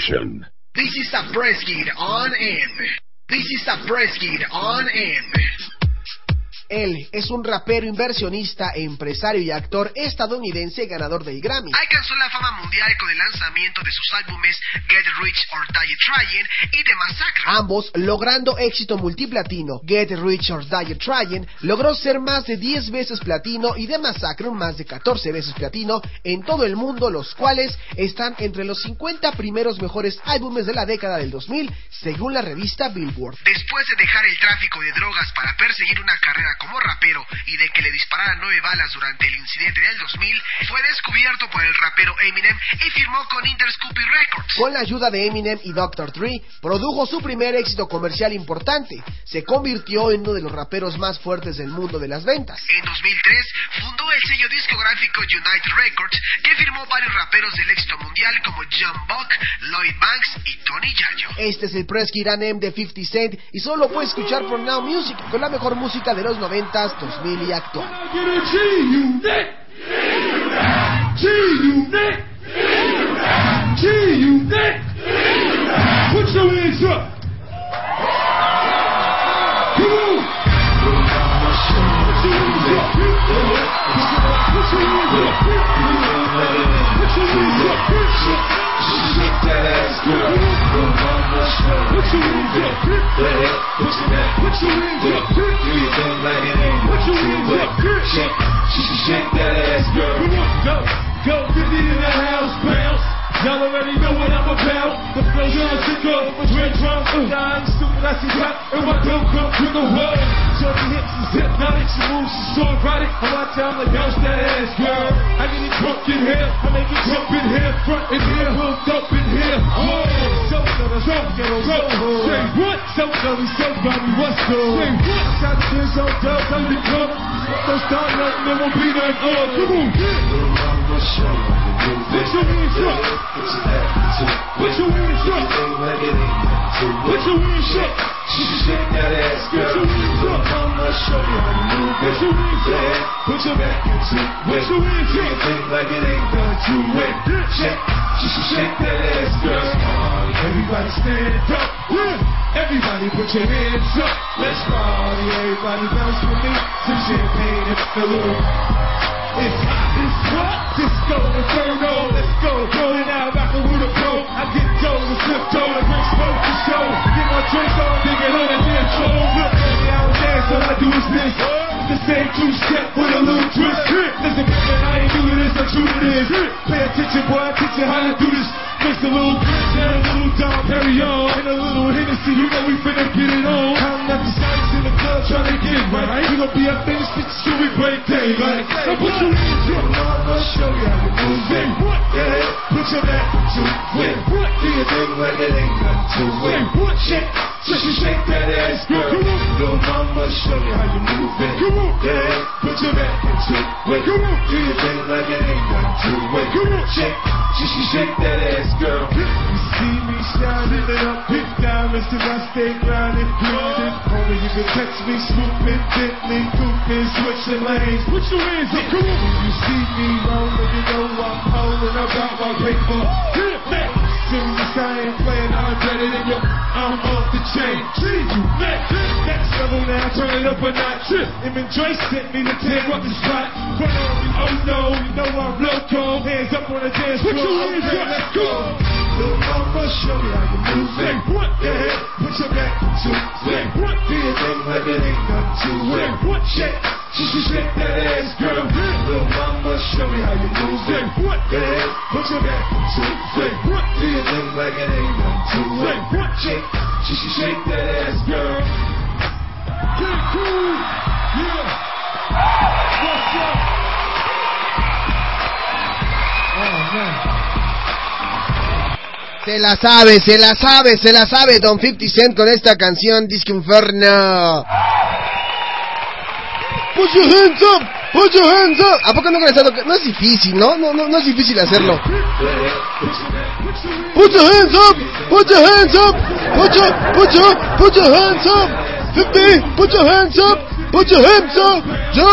Generation. This is a press kit on M. This is a press kit on M. Él es un rapero, inversionista, empresario y actor estadounidense ganador del Grammy. Alcanzó la fama mundial con el lanzamiento de sus álbumes Get Rich or Die Trying y The Massacre. Ambos logrando éxito multiplatino. Get Rich or Die Trying logró ser más de 10 veces platino y The Massacre más de 14 veces platino en todo el mundo, los cuales están entre los 50 primeros mejores álbumes de la década del 2000, según la revista Billboard. Después de dejar el tráfico de drogas para perseguir una carrera como rapero y de que le dispararan nueve balas durante el incidente del 2000, fue descubierto por el rapero Eminem y firmó con Interscoopy Records. Con la ayuda de Eminem y Dr. Dre, produjo su primer éxito comercial importante. Se convirtió en uno de los raperos más fuertes del mundo de las ventas. En 2003 fundó el sello discográfico United Records, que firmó varios raperos del éxito mundial como John Buck, Lloyd Banks y Tony Yayo. Este es el Press Kid M de 50 Cent y solo lo puedes escuchar por Now Music con la mejor música de los 90s, 2000 y actual. Put your hands up. Come on. Put your hands up. Put your hands up. Put your hands up. Shake that ass, girl. Put your hands up. Put your hands up. Do your thing like it ain't. Put your hands up. Shake, shake that ass, girl. Come on, go, go, get it in the house, bounce. Y'all already know what I'm about. The flow's on sick of my dread drum. Dying stupid, I see rap, and my dope come with the word. Shorty hips is hypnotic, she moves, she's so erotic. I watch out like bounce that ass, girl. I get it drunk in here, I make it jump in here, front in here, hooked up in here. So gonna so gonna so Say what? So gonna so gonna what's good? Say what? Outside the biz on dub, tell me to come. Don't start nothing, there won't be nothing. Come on. Put your hands up. Put your hands up. Put your hands up. Put your hands up. Shake that ass, girl. Put your hands up. I'ma show you how to move it. Put your hands up. Put your back into it. Put your hands up. Think like it ain't done to it. Shake, shake that ass, girl. Everybody stand up. Everybody put your hands up. Let's party. Everybody bounce with me. Some champagne and little. It's hot, it's hot, disco inferno. Let's go, it out, rockin' with a pro. I get dough, the slip toe, the bring smoke drink dig it on floor. Look, baby, I don't dance, all I do is this. The same two step with a little twist. Listen, man, I ain't new to this, I'm true to this. Pay attention, boy, I teach you how to do this. Mix a little bitch and a little Dom Perignon and a little Hennessy, you know we finna get it on. Counting up the sights in the club, trying to get it right. We gon' be up in this bitch till we break daylight. So put your hands up, I'ma show you how to move it. Yeah, put your back to it. Do your thing like it ain't nothing to it. Shake, just shake that ass, girl. Little mama, show you how you move it. Yeah, put your back into it. Do your thing like it ain't nothing to it. Shake, just shake that ass, girl. You see me shining it up, hit diamonds till I stay grinding, grinding. Homie, you can catch me swooping, Bentley, goofing, switching lanes. Put your hands up, come on. When you see me rolling, you know I'm holding about my paper. Serious, I ain't playing, I'm better than you. I'm off the chain. See you next. Level now, turn it up a notch. Him and Dre sent me to tear up the spot. Run on me, oh no, you know I'm loco. Hands up on the dance floor. Put your hands up, let's go. Little mama, show me how you move it. What the heck? Put your back to it. What? Do your thing like it ain't nothing to it. What? Shake, just shake that ass, girl. Little mama, show me how you move it. What the heck? Put your back to it. What? Do your thing like it ain't nothing to it. What? Shake, just shake that ass, girl. Se la sabe, se la sabe, se la sabe Don 50 Cent con esta canción Disco Inferno. Put your hands up, put your hands up. ¿A poco no que no es difícil, no? No, no, no es difícil hacerlo. Put your hands up, put your hands up, put your, put your, put your hands up. 50, put your hands up, put your hands up. Yo,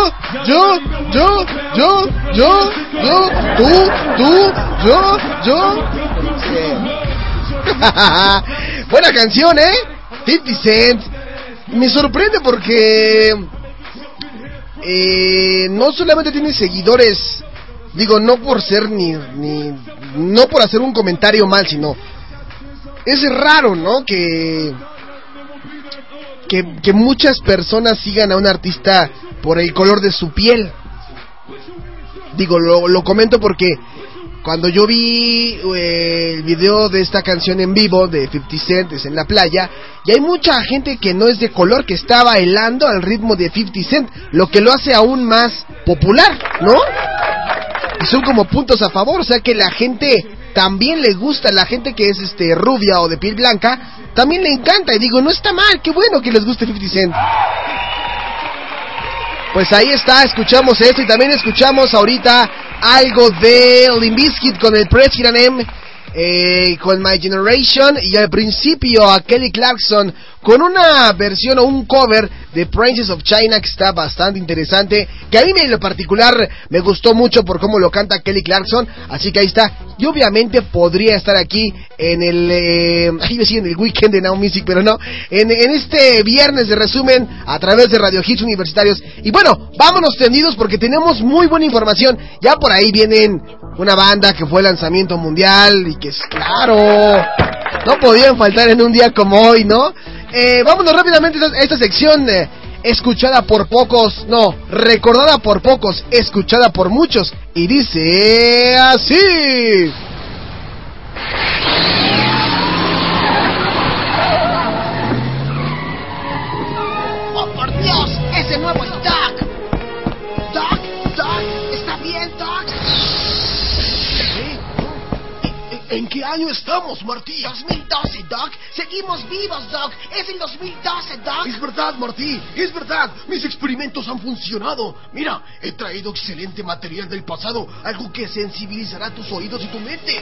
yo, yo, yo, yo, yo, tú, tú, yo, yo. Buena canción, ¿eh? 50 Cent. Me sorprende porque eh, no solamente tiene seguidores, digo, no por ser ni, ni, no por hacer un comentario mal, sino es raro, ¿no? Que, que, que muchas personas sigan a un artista por el color de su piel. Digo, lo, lo comento porque cuando yo vi eh, el video de esta canción en vivo de 50 Cent es en la playa, y hay mucha gente que no es de color que está bailando al ritmo de 50 Cent, lo que lo hace aún más popular, ¿no? Y son como puntos a favor, o sea que la gente también le gusta, la gente que es este rubia o de piel blanca, también le encanta, y digo, no está mal, qué bueno que les guste 50 Cent. Pues ahí está, escuchamos esto y también escuchamos ahorita algo de Limbiskit con el President M, eh, con My Generation y al principio a Kelly Clarkson con una versión o un cover de Princess of China que está bastante interesante, que a mí en lo particular me gustó mucho por cómo lo canta Kelly Clarkson, así que ahí está, y obviamente podría estar aquí en el, eh, ahí iba a decir en el weekend de Now Music, pero no, en, en este viernes de resumen a través de Radio Hits Universitarios, y bueno, vámonos tendidos porque tenemos muy buena información, ya por ahí vienen una banda que fue lanzamiento mundial y que claro, no podían faltar en un día como hoy, ¿no? Eh, vámonos rápidamente a esta sección eh, escuchada por pocos, no, recordada por pocos, escuchada por muchos, y dice así. ¡Oh, por Dios! ¡Ese nuevo ¿En qué año estamos, Martí? 2012, Doc. Seguimos vivos, Doc. Es el 2012, Doc. Es verdad, Martí, es verdad. Mis experimentos han funcionado. Mira, he traído excelente material del pasado, algo que sensibilizará tus oídos y tu mente.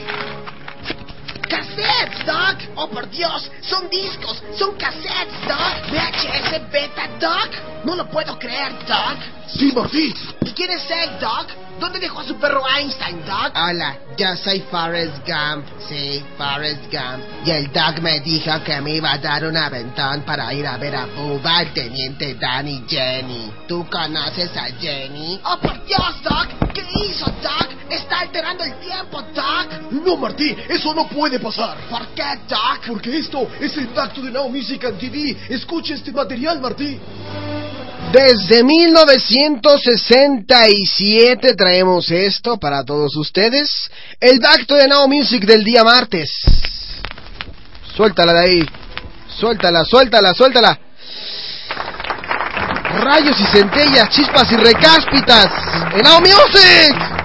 ¡Cassettes, Doc! ¡Oh, por Dios! ¡Son discos! ¡Son cassettes, Doc! ¿VHS beta, Doc? No lo puedo creer, Doc. Sí, Martí. ¿Y quién es él, Doc? ¿Dónde dejó a su perro Einstein, Doc? Hola, yo soy Forrest Gump, sí, Forrest Gump. Y el Doc me dijo que me iba a dar un aventón para ir a ver a Bubba, al teniente Dan y Jenny. ¿Tú conoces a Jenny? ¡Oh, por Dios, Doc! ¿Qué hizo, Doc? ¡Está alterando el tiempo, Doc! No, Martí, eso no puede pasar. ¿Por qué, Doc? Porque esto es el Back to the Now Music and TV. Escucha este material, Martí. Desde 1967 traemos esto para todos ustedes. El Back to the Now Music del día martes. Suéltala de ahí. Suéltala, suéltala, suéltala. Rayos y centellas, chispas y recáspitas. ¡En Now Music!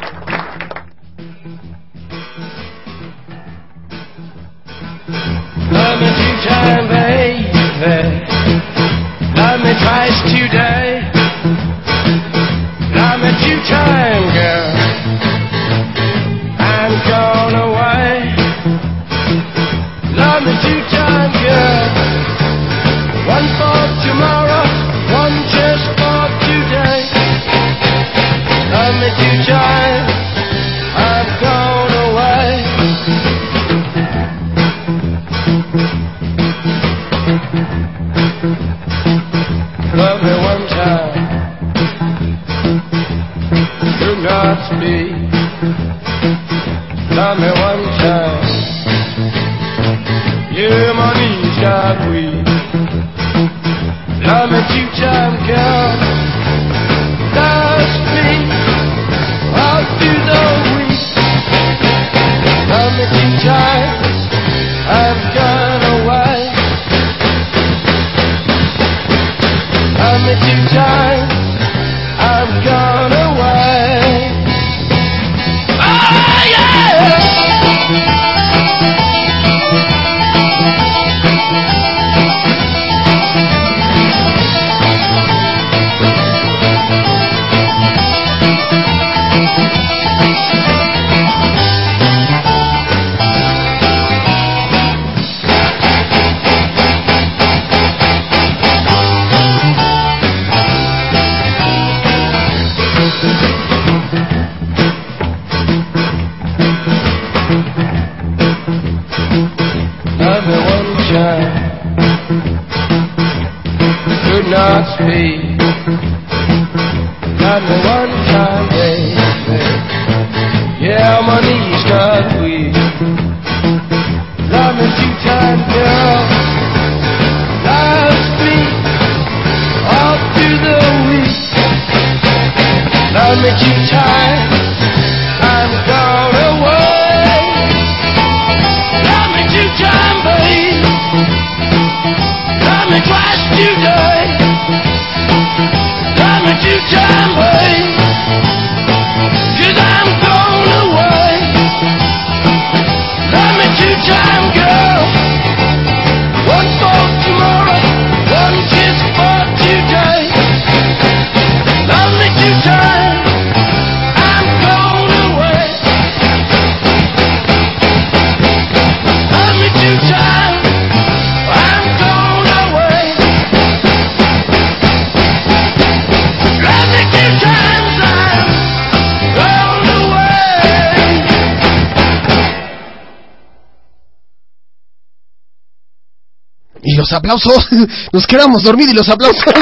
Aplausos. Nos quedamos dormidos y los aplausos.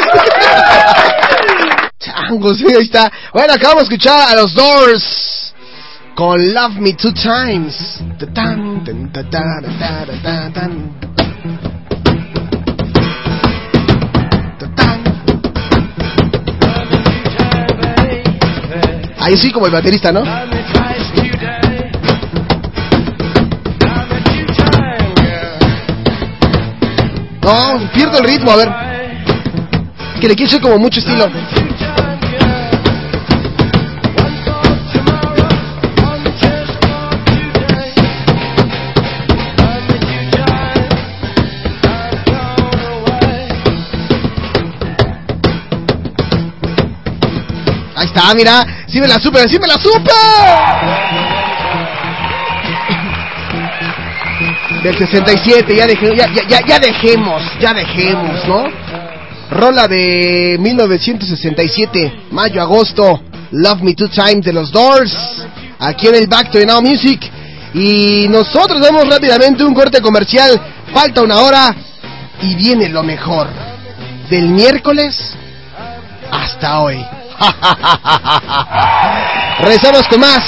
Changos, sí, ahí está. Bueno, acabamos de escuchar a los Doors con Love Me Two Times. Ahí sí, como el baterista, ¿no? No, pierdo el ritmo, a ver. Que le echar como mucho estilo. Ahí está, mira. Sí me la supe, sí me la supe. Del 67, ya, deje- ya, ya, ya, dejemos, ya dejemos, ¿no? Rola de 1967, mayo-agosto, Love Me Two Times de los Doors, aquí en el Back to Now Music. Y nosotros damos rápidamente un corte comercial, falta una hora y viene lo mejor. Del miércoles hasta hoy. Regresamos con más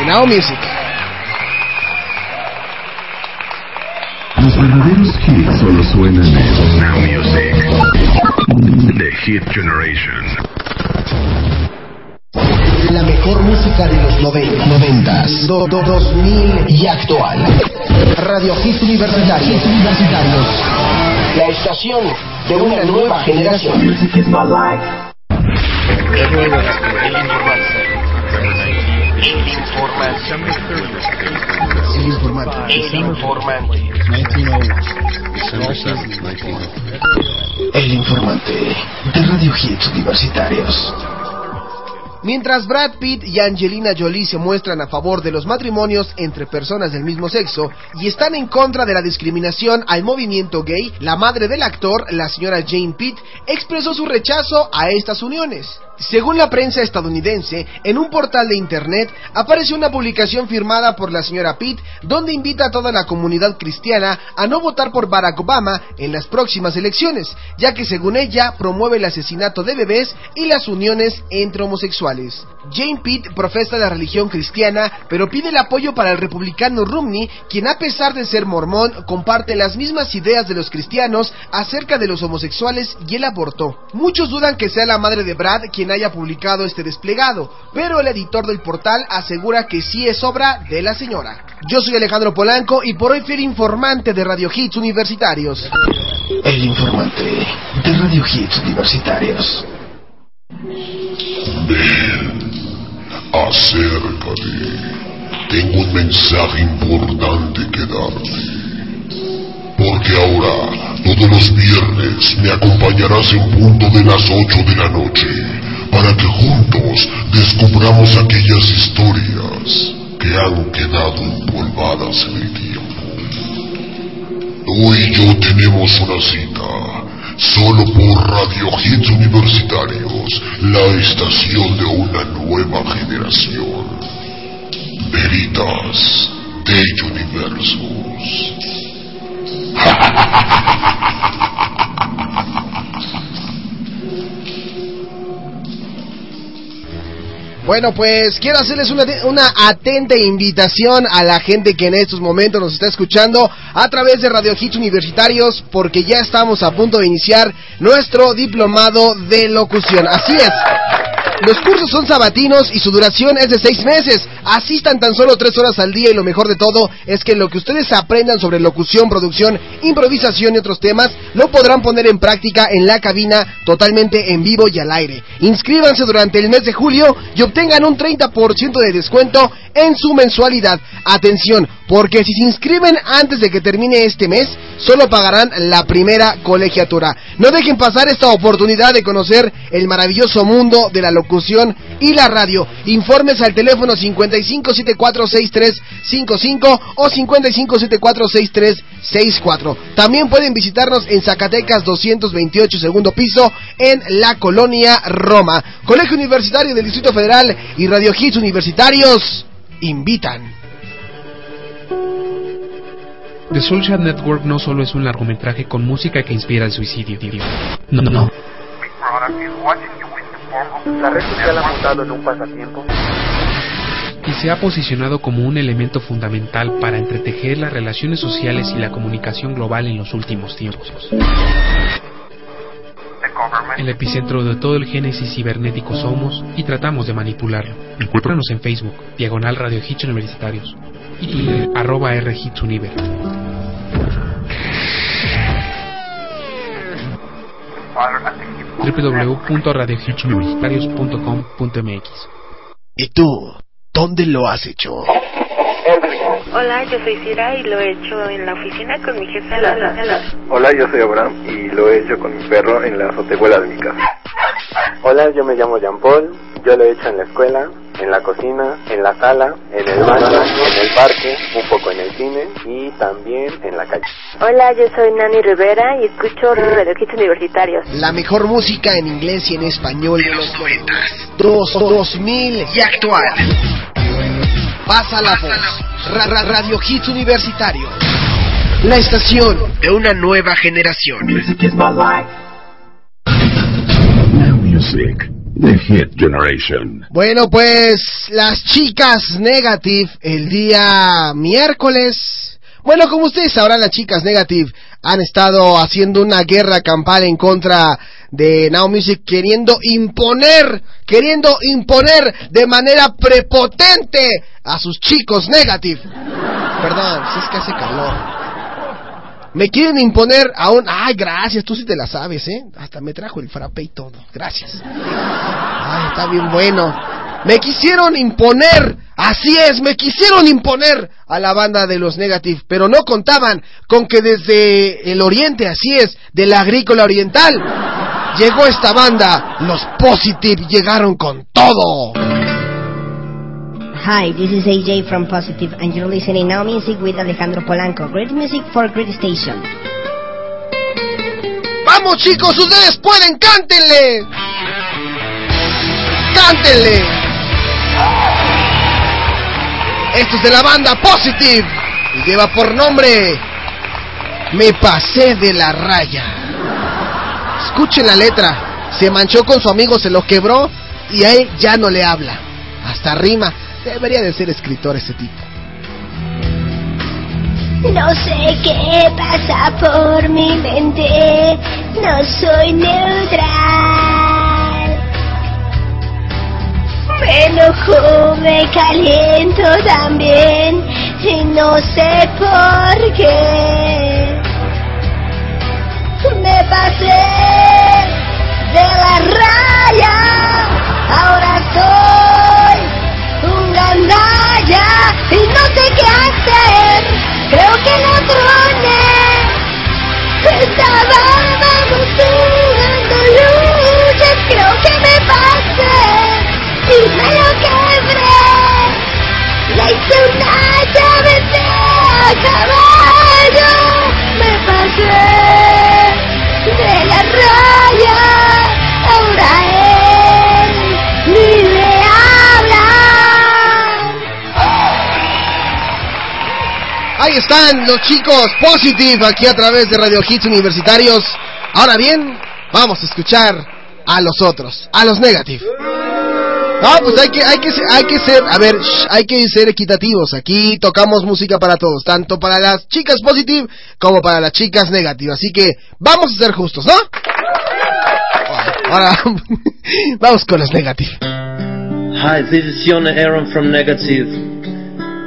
en Now Music. Los verdaderos hits solo suenan en Now Music. The Hit Generation. La mejor música de los 90, 90s, do- do- 2000 y actual. Radio Hits Universitarios. Universitarios. La estación de una nueva generación. El El informante de Radio Hits Universitarios. Mientras Brad Pitt y Angelina Jolie se muestran a favor de los matrimonios entre personas del mismo sexo y están en contra de la discriminación al movimiento gay, la madre del actor, la señora Jane Pitt, expresó su rechazo a estas uniones. Según la prensa estadounidense, en un portal de internet apareció una publicación firmada por la señora Pitt donde invita a toda la comunidad cristiana a no votar por Barack Obama en las próximas elecciones, ya que según ella promueve el asesinato de bebés y las uniones entre homosexuales. Jane Pitt profesa la religión cristiana, pero pide el apoyo para el republicano Romney, quien a pesar de ser mormón comparte las mismas ideas de los cristianos acerca de los homosexuales y el aborto. Muchos dudan que sea la madre de Brad quien haya publicado este desplegado, pero el editor del portal asegura que sí es obra de la señora. Yo soy Alejandro Polanco y por hoy fui el informante de Radio Hits Universitarios. El informante de Radio Hits Universitarios. Acércate. Tengo un mensaje importante que darte. Porque ahora, todos los viernes, me acompañarás en punto de las 8 de la noche, para que juntos descubramos aquellas historias que han quedado empolvadas en el tiempo. Tú y yo tenemos una cita, solo por Radio Hits Universitarios, la estación de una nueva generación. Veritas de Universos. Bueno, pues quiero hacerles una, una atenta invitación a la gente que en estos momentos nos está escuchando a través de Radio Hits Universitarios porque ya estamos a punto de iniciar nuestro diplomado de locución. Así es. Los cursos son sabatinos y su duración es de seis meses. Asistan tan solo tres horas al día y lo mejor de todo es que lo que ustedes aprendan sobre locución, producción, improvisación y otros temas lo podrán poner en práctica en la cabina totalmente en vivo y al aire. Inscríbanse durante el mes de julio y obtengan un 30% de descuento en su mensualidad. Atención, porque si se inscriben antes de que termine este mes, solo pagarán la primera colegiatura. No dejen pasar esta oportunidad de conocer el maravilloso mundo de la locución y la radio. Informes al teléfono 55746355 o 55746364. También pueden visitarnos en Zacatecas 228 segundo piso en la colonia Roma. Colegio Universitario del Distrito Federal y Radio Hits Universitarios invitan. The Soulshad Network no solo es un largometraje con música que inspira el suicidio. No, no, no. La red social ha montado en un pasatiempo. Y se ha posicionado como un elemento fundamental para entretejer las relaciones sociales y la comunicación global en los últimos tiempos. El epicentro de todo el génesis cibernético somos y tratamos de manipularlo. Encuéntranos en Facebook, Diagonal Radio Hits Universitarios y Twitter, arroba R Hits Univer. ¿Y tú? ¿Dónde lo has hecho? Hola, yo soy Cira y lo he hecho en la oficina con mi jefe en la sala. Hola, yo soy Abraham y lo he hecho con mi perro en la azotehuela de mi casa. Hola, yo me llamo Jean Paul. Yo lo he hecho en la escuela, en la cocina, en la sala, en el baño, en el parque, un poco en el cine y también en la calle. Hola, yo soy Nani Rivera y escucho Radio Hits Universitarios. La mejor música en inglés y en español de los noventas, dos, dos mil y actual. Pasa la voz. Ra- ra- Radio Hits Universitario. La estación de una nueva generación. Now Music, the hit generation. Bueno, pues las chicas Negative el día miércoles. Bueno, como ustedes sabrán, las chicas Negative han estado haciendo una guerra campal en contra de Now Music, queriendo imponer, queriendo imponer de manera prepotente a sus chicos Negative. Perdón, si es que hace calor. Me quieren imponer a un... Ay, gracias, tú sí te la sabes, ¿eh? Hasta me trajo el frappe y todo. Gracias. Ay, está bien bueno. Me quisieron imponer, así es, me quisieron imponer a la banda de los Negative, pero no contaban con que desde el oriente, así es, de la agrícola oriental, llegó esta banda, los Positive llegaron con todo. Hi, this is AJ from Positive, and you're listening Now Music with Alejandro Polanco. Great music for great station. Vamos chicos, ustedes pueden, cántenle. Cántenle. Esto es de la banda Positive y lleva por nombre Me pasé de la raya. Escuchen la letra. Se manchó con su amigo, se lo quebró y a él ya no le habla. Hasta rima. Debería de ser escritor ese tipo. No sé qué pasa por mi mente, no soy neutral. Me enojo, me caliento también y no sé por qué. Me pasé de la raya, ahora soy sé qué hacer. Creo que no. Ahí están los chicos Positive aquí a través de Radio Hits Universitarios. Ahora bien, vamos a escuchar a los otros, a los Negative. No, pues hay que, hay que, hay que ser, a ver, shh, hay que ser equitativos. Aquí tocamos música para todos, tanto para las chicas positive como para las chicas negative. Así que vamos a ser justos, ¿no? Ahora, vamos con los negative. Hi, this is Jon Aaron from Negative,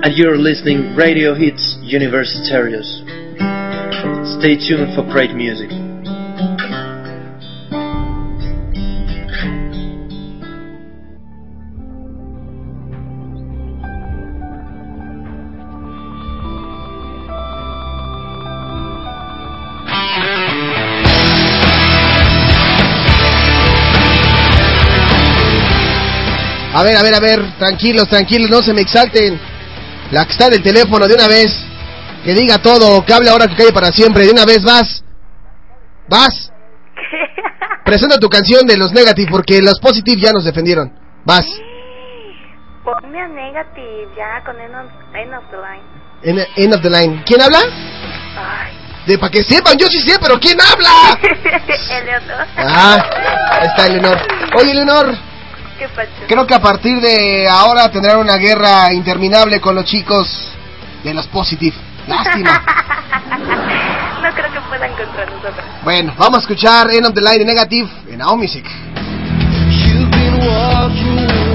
and you're listening Radio Hits Universitarios. Stay tuned for great music. A ver, a ver, a ver, tranquilos, tranquilos, no se me exalten. La que está del teléfono, de una vez. Que diga todo, que hable ahora que calle para siempre. De una vez, vas. Vas. Presenta tu canción de los negative porque los positive ya nos defendieron. Vas. Ponme a negative ya con end of, end of the line. En- End of the line. ¿Quién habla? Ay. De para que sepan, yo sí sé, pero ¿quién habla? Eleodor. Ah, está Eleonor. Oye, Eleonor, ¿Qué pacho? creo que a partir de ahora tendrán una guerra interminable con los chicos de los positive. Lástima. no creo que puedan contra nosotros. Bueno, vamos a escuchar End of the Line de Negative en Now Music. You've been walking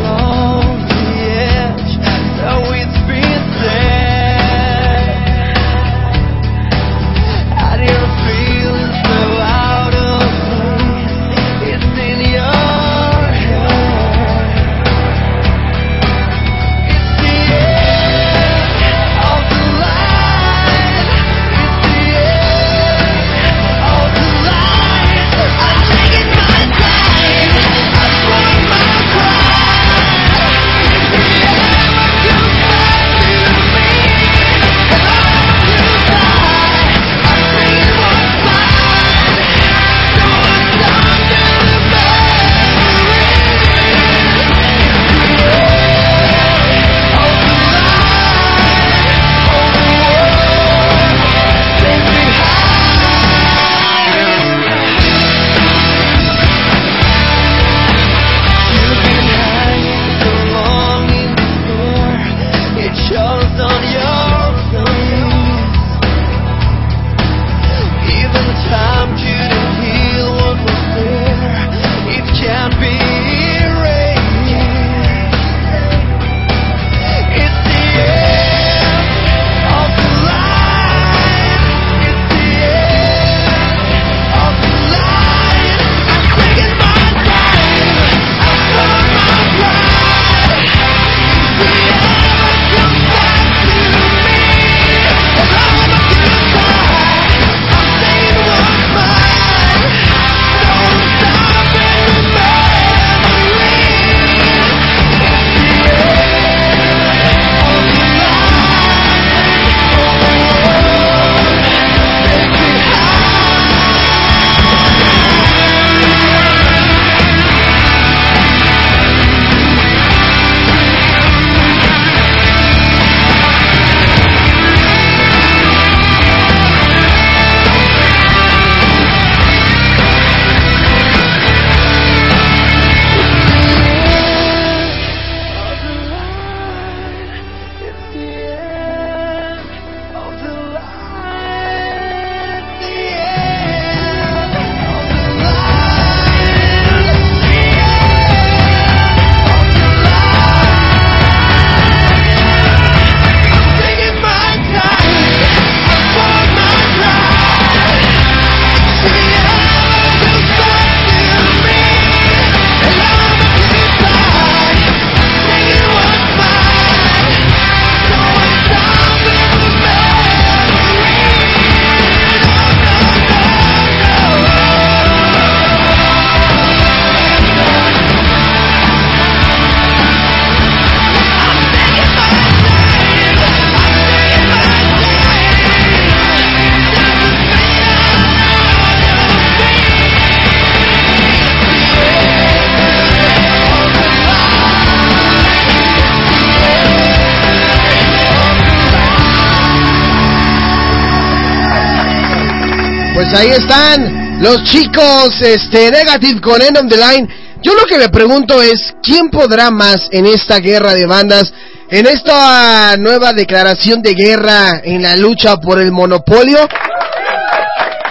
están los chicos este, Negative con End of the Line. Yo lo que me pregunto es, ¿quién podrá más en esta guerra de bandas? En esta nueva declaración de guerra en la lucha por el monopolio,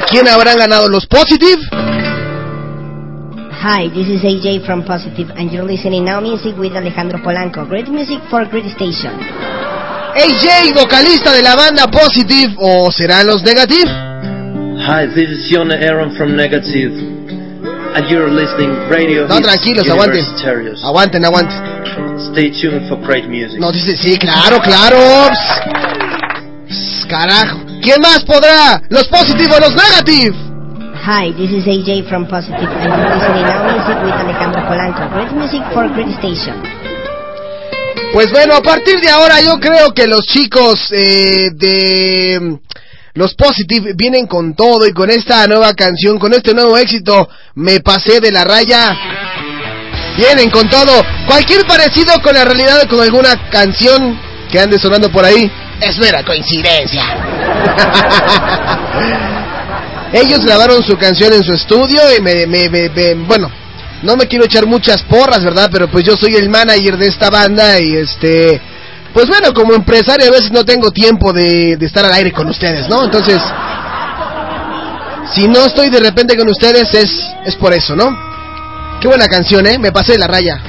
¿quién habrán ganado los Positive? Hi, this is AJ from Positive, and you're listening now music with Alejandro Polanco. Great music for great station. AJ, vocalista de la banda Positive, o serán los Negative? Hi, this is Jon Aaron from Negative, and you're listening Radio No, tranquilos, aguanten. Universitarios. Aguanten, aguanten. Stay tuned for great music. No, dice, sí, claro, claro. Pss. Carajo. ¿Quién más podrá? ¿Los Positive o los Negative? Hi, this is AJ from Positive, and you're listening now music with Alejandro Polanco. Great music for great station. Pues bueno, a partir de ahora yo creo que los chicos eh, de los Positive vienen con todo y con esta nueva canción, con este nuevo éxito, me pasé de la raya. Vienen con todo. Cualquier parecido con la realidad o con alguna canción que ande sonando por ahí es mera coincidencia. Ellos grabaron su canción en su estudio y me, me- me- me- bueno, no me quiero echar muchas porras, ¿verdad? Pero pues yo soy el manager de esta banda y este, pues bueno, como empresario a veces no tengo tiempo de, de estar al aire con ustedes, ¿no? Entonces, si no estoy de repente con ustedes es, es por eso, ¿no? Qué buena canción, ¿eh? Me pasé de la raya.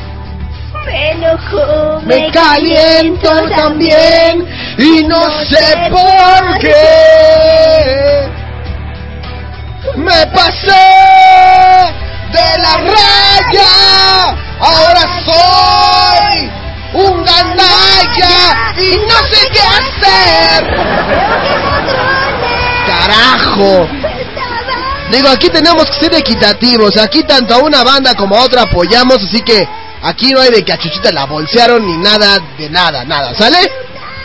Me enojo, Me caliento también y no sé por qué. Me pasé de la raya, ahora soy un ganalla y no sé qué hacer. Carajo. Digo, aquí tenemos que ser equitativos. Aquí tanto a una banda como a otra apoyamos, así que aquí no hay de que a la bolsearon ni nada de nada, nada. ¿Sale?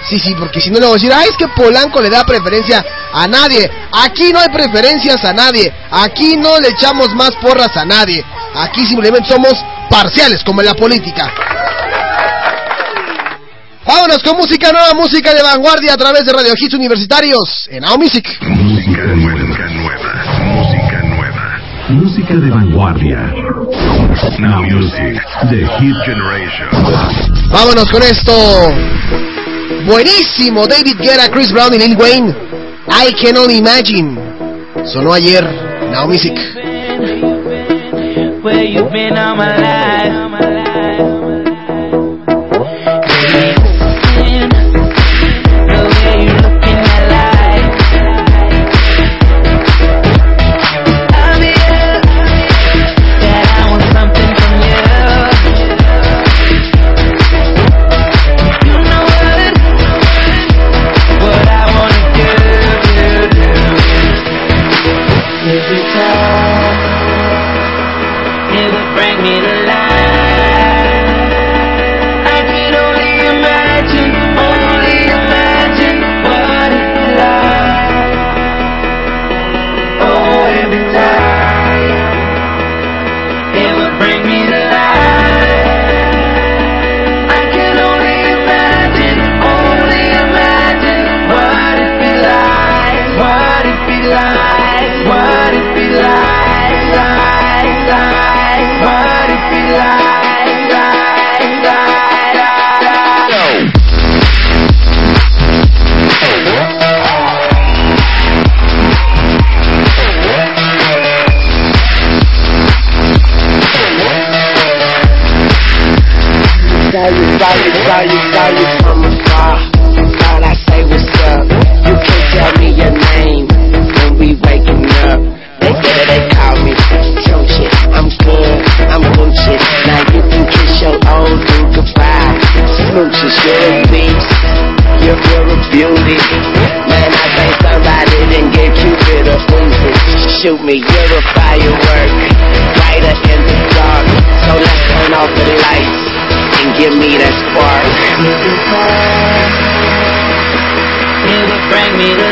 Sí, sí, porque si no le voy a decir, ay, es que Polanco le da preferencia a nadie. Aquí no hay preferencias a nadie. Aquí no le echamos más porras a nadie. Aquí simplemente somos parciales, como en la política. Vámonos con música nueva, música de vanguardia a través de Radio Hits Universitarios en Now Music. Música nueva, nueva, música nueva. Música de vanguardia. Now Music, The Hit Generation. Vámonos con esto. Buenísimo, David Guerra, Chris Brown y Lil Wayne. I can only imagine. Sonó ayer, Now Music. Where you been all my life? Shoot me, you're a firework. Brighter in the dark. So let's turn off the lights and give me that spark. It would bring me to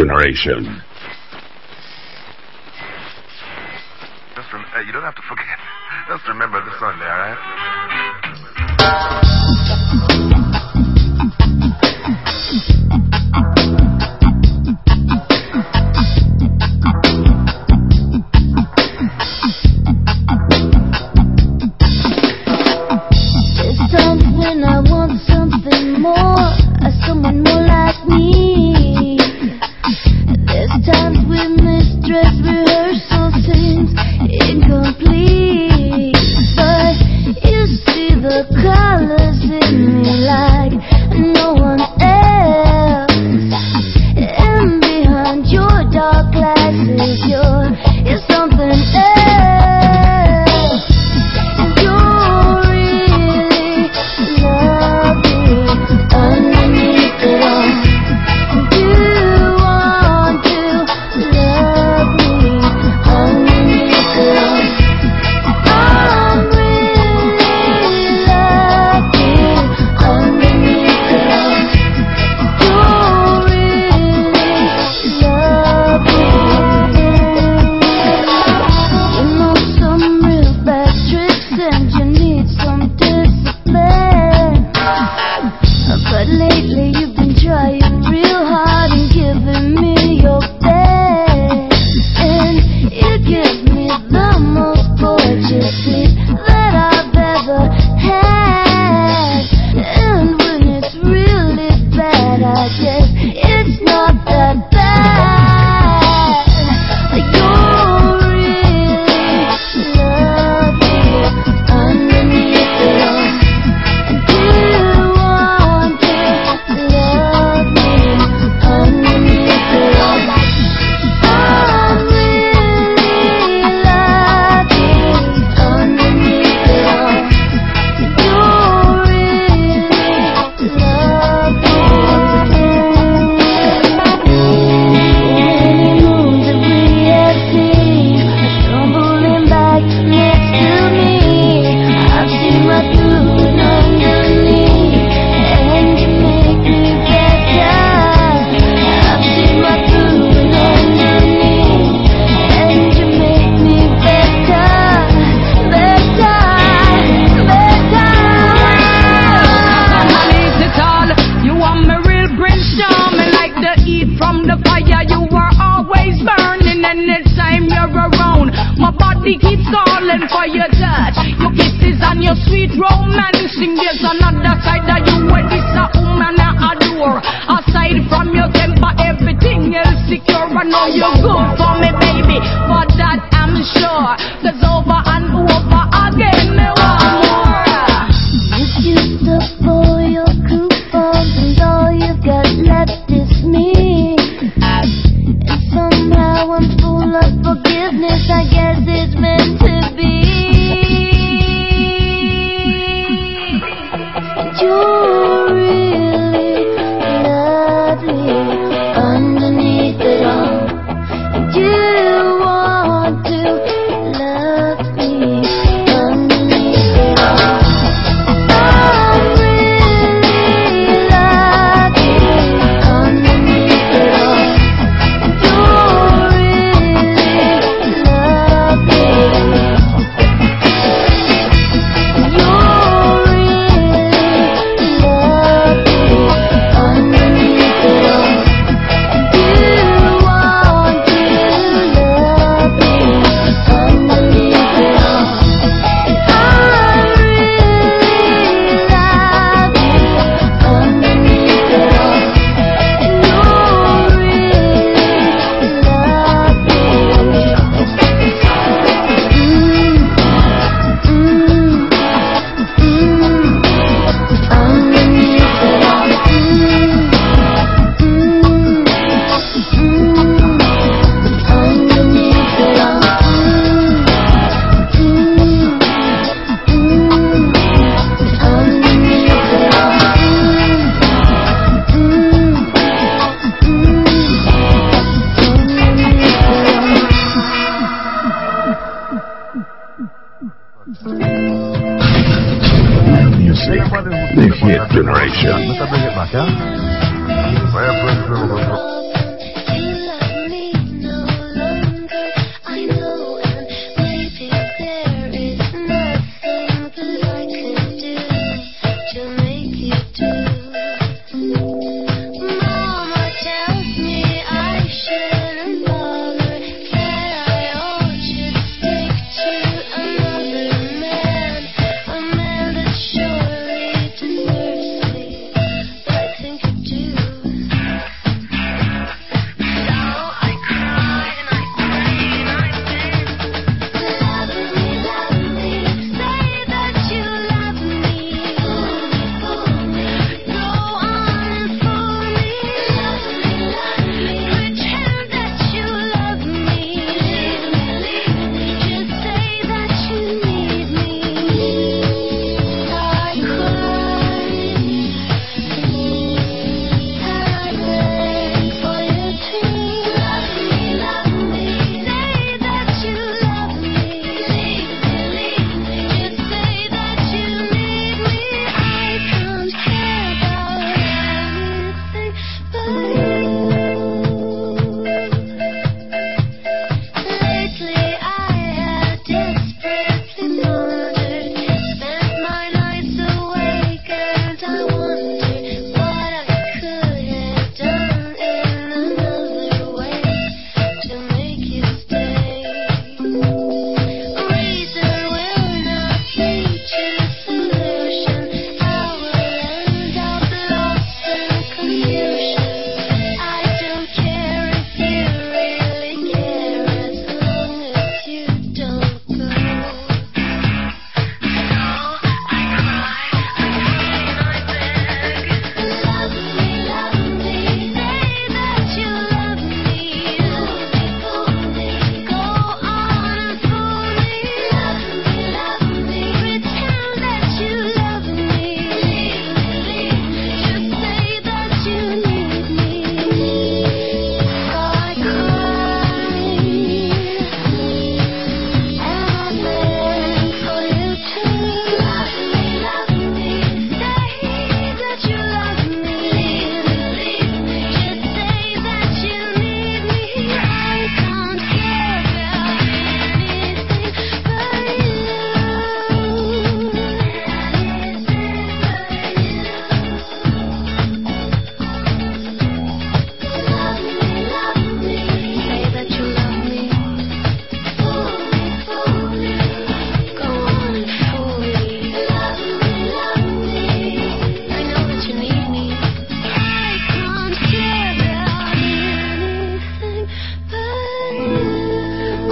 Generation.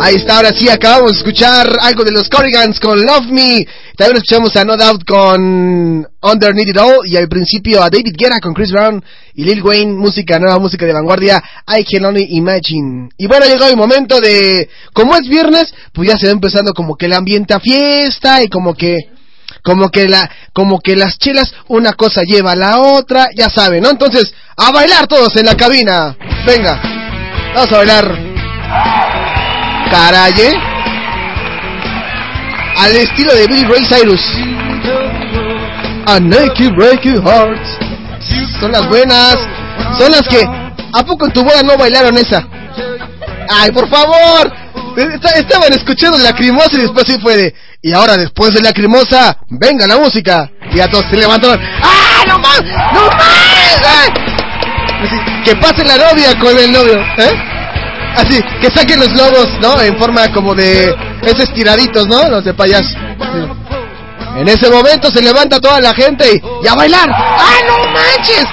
Ahí está, ahora sí, acabamos de escuchar algo de los Corrigans con Love Me. También escuchamos a No Doubt con Underneath It All. Y al principio a David Guerra con Chris Brown y Lil Wayne, música, nueva música de vanguardia. I Can Only Imagine. Y bueno, llegó el momento de, como es viernes, pues ya se va empezando como que el ambiente a fiesta y como que, como que la, como que las chelas, una cosa lleva a la otra, ya saben, ¿no? Entonces, a bailar todos en la cabina. Venga, vamos a bailar. Caraye. Al estilo de Billy Ray Cyrus. A Naked Breaking Hearts. Son las buenas. Son las que. ¿A poco en tu boda no bailaron esa? ¡Ay, por favor! Esta- Estaban escuchando Lacrimosa y después sí fue de. Y ahora, después de Lacrimosa, venga la música. Y a todos se levantaron. ¡Ah, no más! ¡No más! Que pase la novia con el novio, ¿eh? Así, que saquen los lobos, ¿no? En forma como de esos tiraditos, ¿no? Los de payaso. Sí. En ese momento se levanta toda la gente y, y a bailar. ¡Ah, no manches!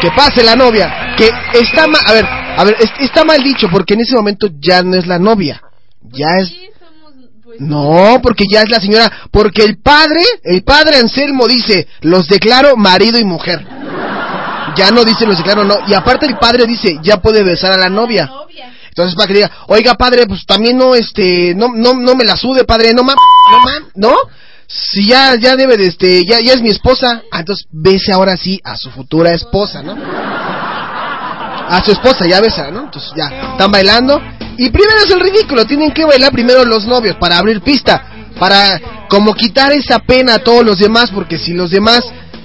Que pase la novia. Que está mal, a ver, a ver, es- está mal dicho porque en ese momento ya no es la novia. Ya es... No, porque ya es la señora, porque el padre, el padre Anselmo dice, los declaro marido y mujer. Ya no dice los declaro no, y aparte el padre dice, ya puede besar a la novia. Entonces para que diga, oiga padre, pues también no, este, no, no, no me la sude padre, no mam, no mam, ¿no? Si ya, ya debe de, este, ya, ya es mi esposa, ah, entonces bese ahora sí a su futura esposa, ¿no? A su esposa, ya besa, ¿no? Entonces ya, están bailando, y primero es el ridículo, tienen que bailar primero los novios para abrir pista, para como quitar esa pena a todos los demás, porque si los demás,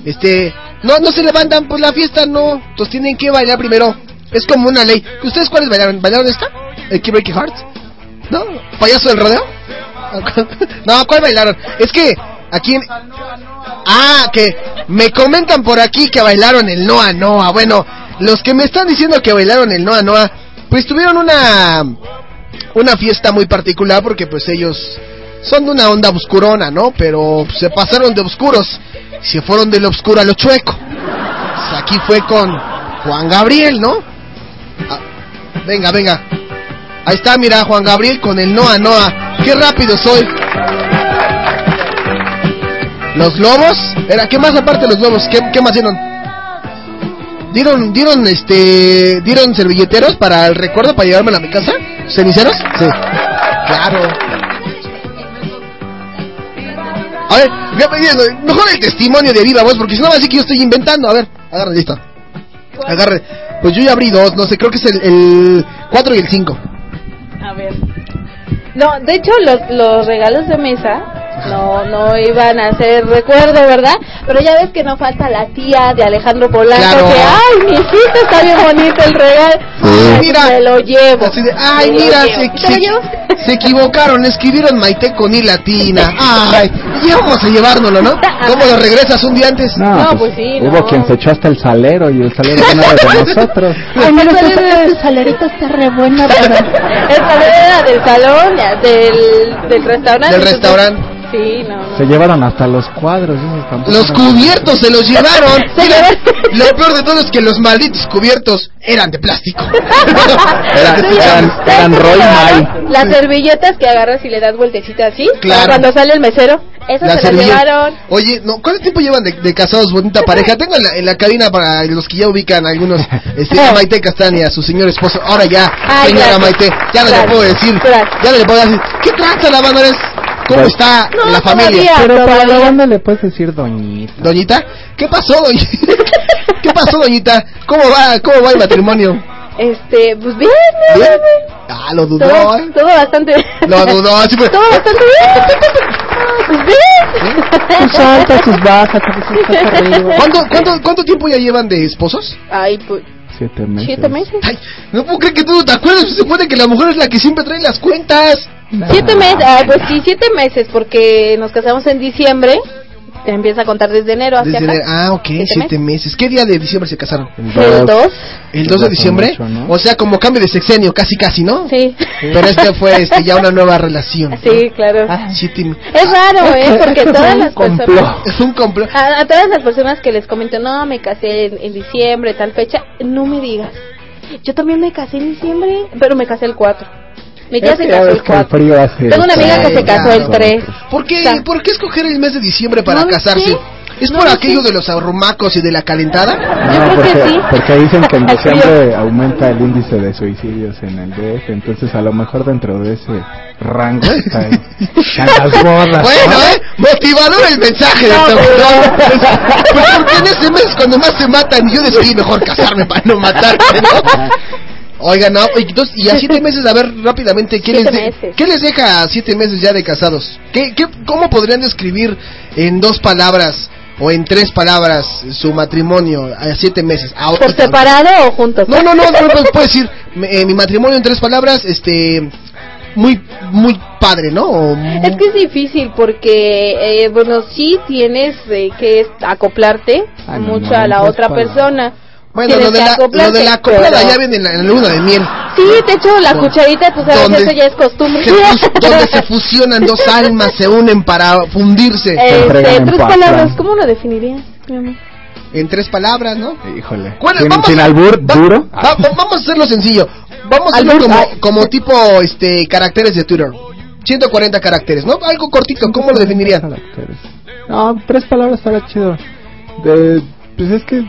este, no, no se levantan, pues la fiesta no, entonces tienen que bailar primero, es como una ley. ¿Ustedes cuáles bailaron? ¿Bailaron esta? ¿El Keep Breaking Hearts? ¿No? ¿Payaso del rodeo? no, ¿cuál bailaron? Es que aquí... Ah, que me comentan por aquí que bailaron el Noa Noa. Bueno, los que me están diciendo que bailaron el Noa Noa, pues tuvieron una una fiesta muy particular porque pues ellos son de una onda oscurona, ¿no? Pero se pasaron de oscuros, se fueron de lo oscuro a lo chueco. Aquí fue con Juan Gabriel, ¿no? Ah, venga, venga. Ahí está, mira, Juan Gabriel con el Noa Noa. Qué rápido soy. Los lobos, era, ¿qué más aparte de los lobos? ¿Qué, qué más dieron? ¿Dieron, dieron, este, dieron servilleteros para el recuerdo para llevarme a mi casa? ¿Ceniceros? Sí. Claro. A ver, digo, mejor el testimonio de viva voz, porque si no va a decir que yo estoy inventando. A ver, agarre, listo. Agarre. Pues yo ya abrí dos, no sé, creo que es el, el 4 y el 5. A ver. No, de hecho los, los regalos de mesa no no iban a ser recuerdo, ¿verdad? Pero ya ves que no falta la tía de Alejandro Polanco Claro. que, ay, mi hijita, está bien bonito el regalo. Ay, mira. Me lo llevo. Así de, ay, mira, se, ¿Te lo se- equivocaron, escribieron Maite con I latina. Ay, ya vamos a llevárnoslo, ¿no? ¿Cómo lo regresas un día antes? No, pues, Hubo quien se echó hasta el salero y el salero no era de nosotros. Ay, mira, este, salerito está re bueno, pero... El salero era del salón, del, del restaurante. Del restaurante. Sí, no. Se llevaron hasta los cuadros. esos Los cubiertos se los llevaron. Lo peor de todo es que los malditos cubiertos eran de plástico. Era- eran, eran Roy Mai. Las servilletas que agarras y le das vueltecita así. Claro. Cuando sale el mesero. Esas La se las llevaron. Oye, no, ¿cuánto tiempo llevan de, de casados, bonita pareja? Tengo en la, en la cabina para los que ya ubican algunos, este, a Maite Castaña, su señor esposo. Ahora ya, Ay, señora gracias. Maite, ya no le Gracias. puedo decir, ya no le puedo decir, ¿qué trata la banda? ¿Cómo está No, la familia? todavía, Pero para la banda le puedes decir doñita. ¿Doñita? ¿Qué pasó, doñita? ¿Qué pasó, doñita? ¿Cómo va, cómo va el matrimonio? Este, pues bien, bien, ¿Bien? bien. Ah, lo dudó, Todo, ¿eh? todo bastante bien. Lo dudó, así fue. Todo bastante bien. Ah, Pues bien. Sus altas, sus bajas, arriba. ¿Cuánto, cuánto, ¿Cuánto tiempo ya llevan de esposos? Ay, pues, Siete meses. siete meses. No puedo creer que tú no te acuerdas, se supone que la mujer es la que siempre trae las cuentas. Siete meses, ah, pues sí, siete meses, porque nos casamos en diciembre. Te empieza a contar desde enero hacia Desde acá. enero- ah, ok, Siete siete meses. ¿Qué día de diciembre se casaron? El dos. ¿El 2 de diciembre? O sea, como cambio de sexenio, casi casi, ¿no? Sí. Pero este fue este, ya una nueva relación. Sí, claro. Siete- Es raro, ¿eh? que- Porque todas las complot. personas... Es un complot. A, a todas las personas que les comento, no, me casé en, en diciembre, tal fecha, no me digas. Yo también me casé en diciembre, pero me casé el 4. Mi tía se que casó el que el 4. frío hace Tengo una amiga que se casó el 3. ¿Por qué, ¿Por qué escoger el mes de diciembre para No casarse? sé. ¿Es No por lo aquello sé. de los arrumacos y de la calentada? No, porque, porque dicen que en diciembre aumenta el índice de suicidios en el DF, entonces a lo mejor dentro de ese rango está ahí. Están las. Bueno, ¿no? ¿eh? Motivador el mensaje de No, pero- mujer. Pues porque en ese mes cuando más se matan, yo decidí mejor casarme para no matarme, ¿no? Oigan, no, y, entonces, y a siete meses, a ver rápidamente, ¿qué, les, de-. ¿qué les deja a siete meses ya de casados? ¿Qué, qué, ¿Cómo podrían describir en dos palabras o en tres palabras su matrimonio a siete meses? A- ¿Por separado o juntos? No, no, no, no, no, puedo decir eh, mi matrimonio en tres palabras, este, muy, muy padre, ¿no? Es que es difícil porque, eh, bueno, sí tienes eh, que acoplarte Ah, no, mucho no, a la otra para- persona. Bueno, lo de, la, lo de la acoplada pero- ya viene en la, en la luna de miel. Sí, de hecho, la No. cucharita, tú sabes, ¿Dónde? eso ya es costumbre. Se fus- donde se fusionan dos almas, se unen para fundirse. Este, tres palabras, ¿cómo lo definirías, mi amor? En tres palabras, ¿no? Híjole. Bueno, sin, vamos sin a- albur, va- duro. va- va- vamos a hacerlo sencillo. Vamos a hacerlo como, como tipo este caracteres de Twitter. 140 caracteres, ¿no? Algo cortito, ¿cómo lo definirían? No, tres palabras estará chido. De, pues es que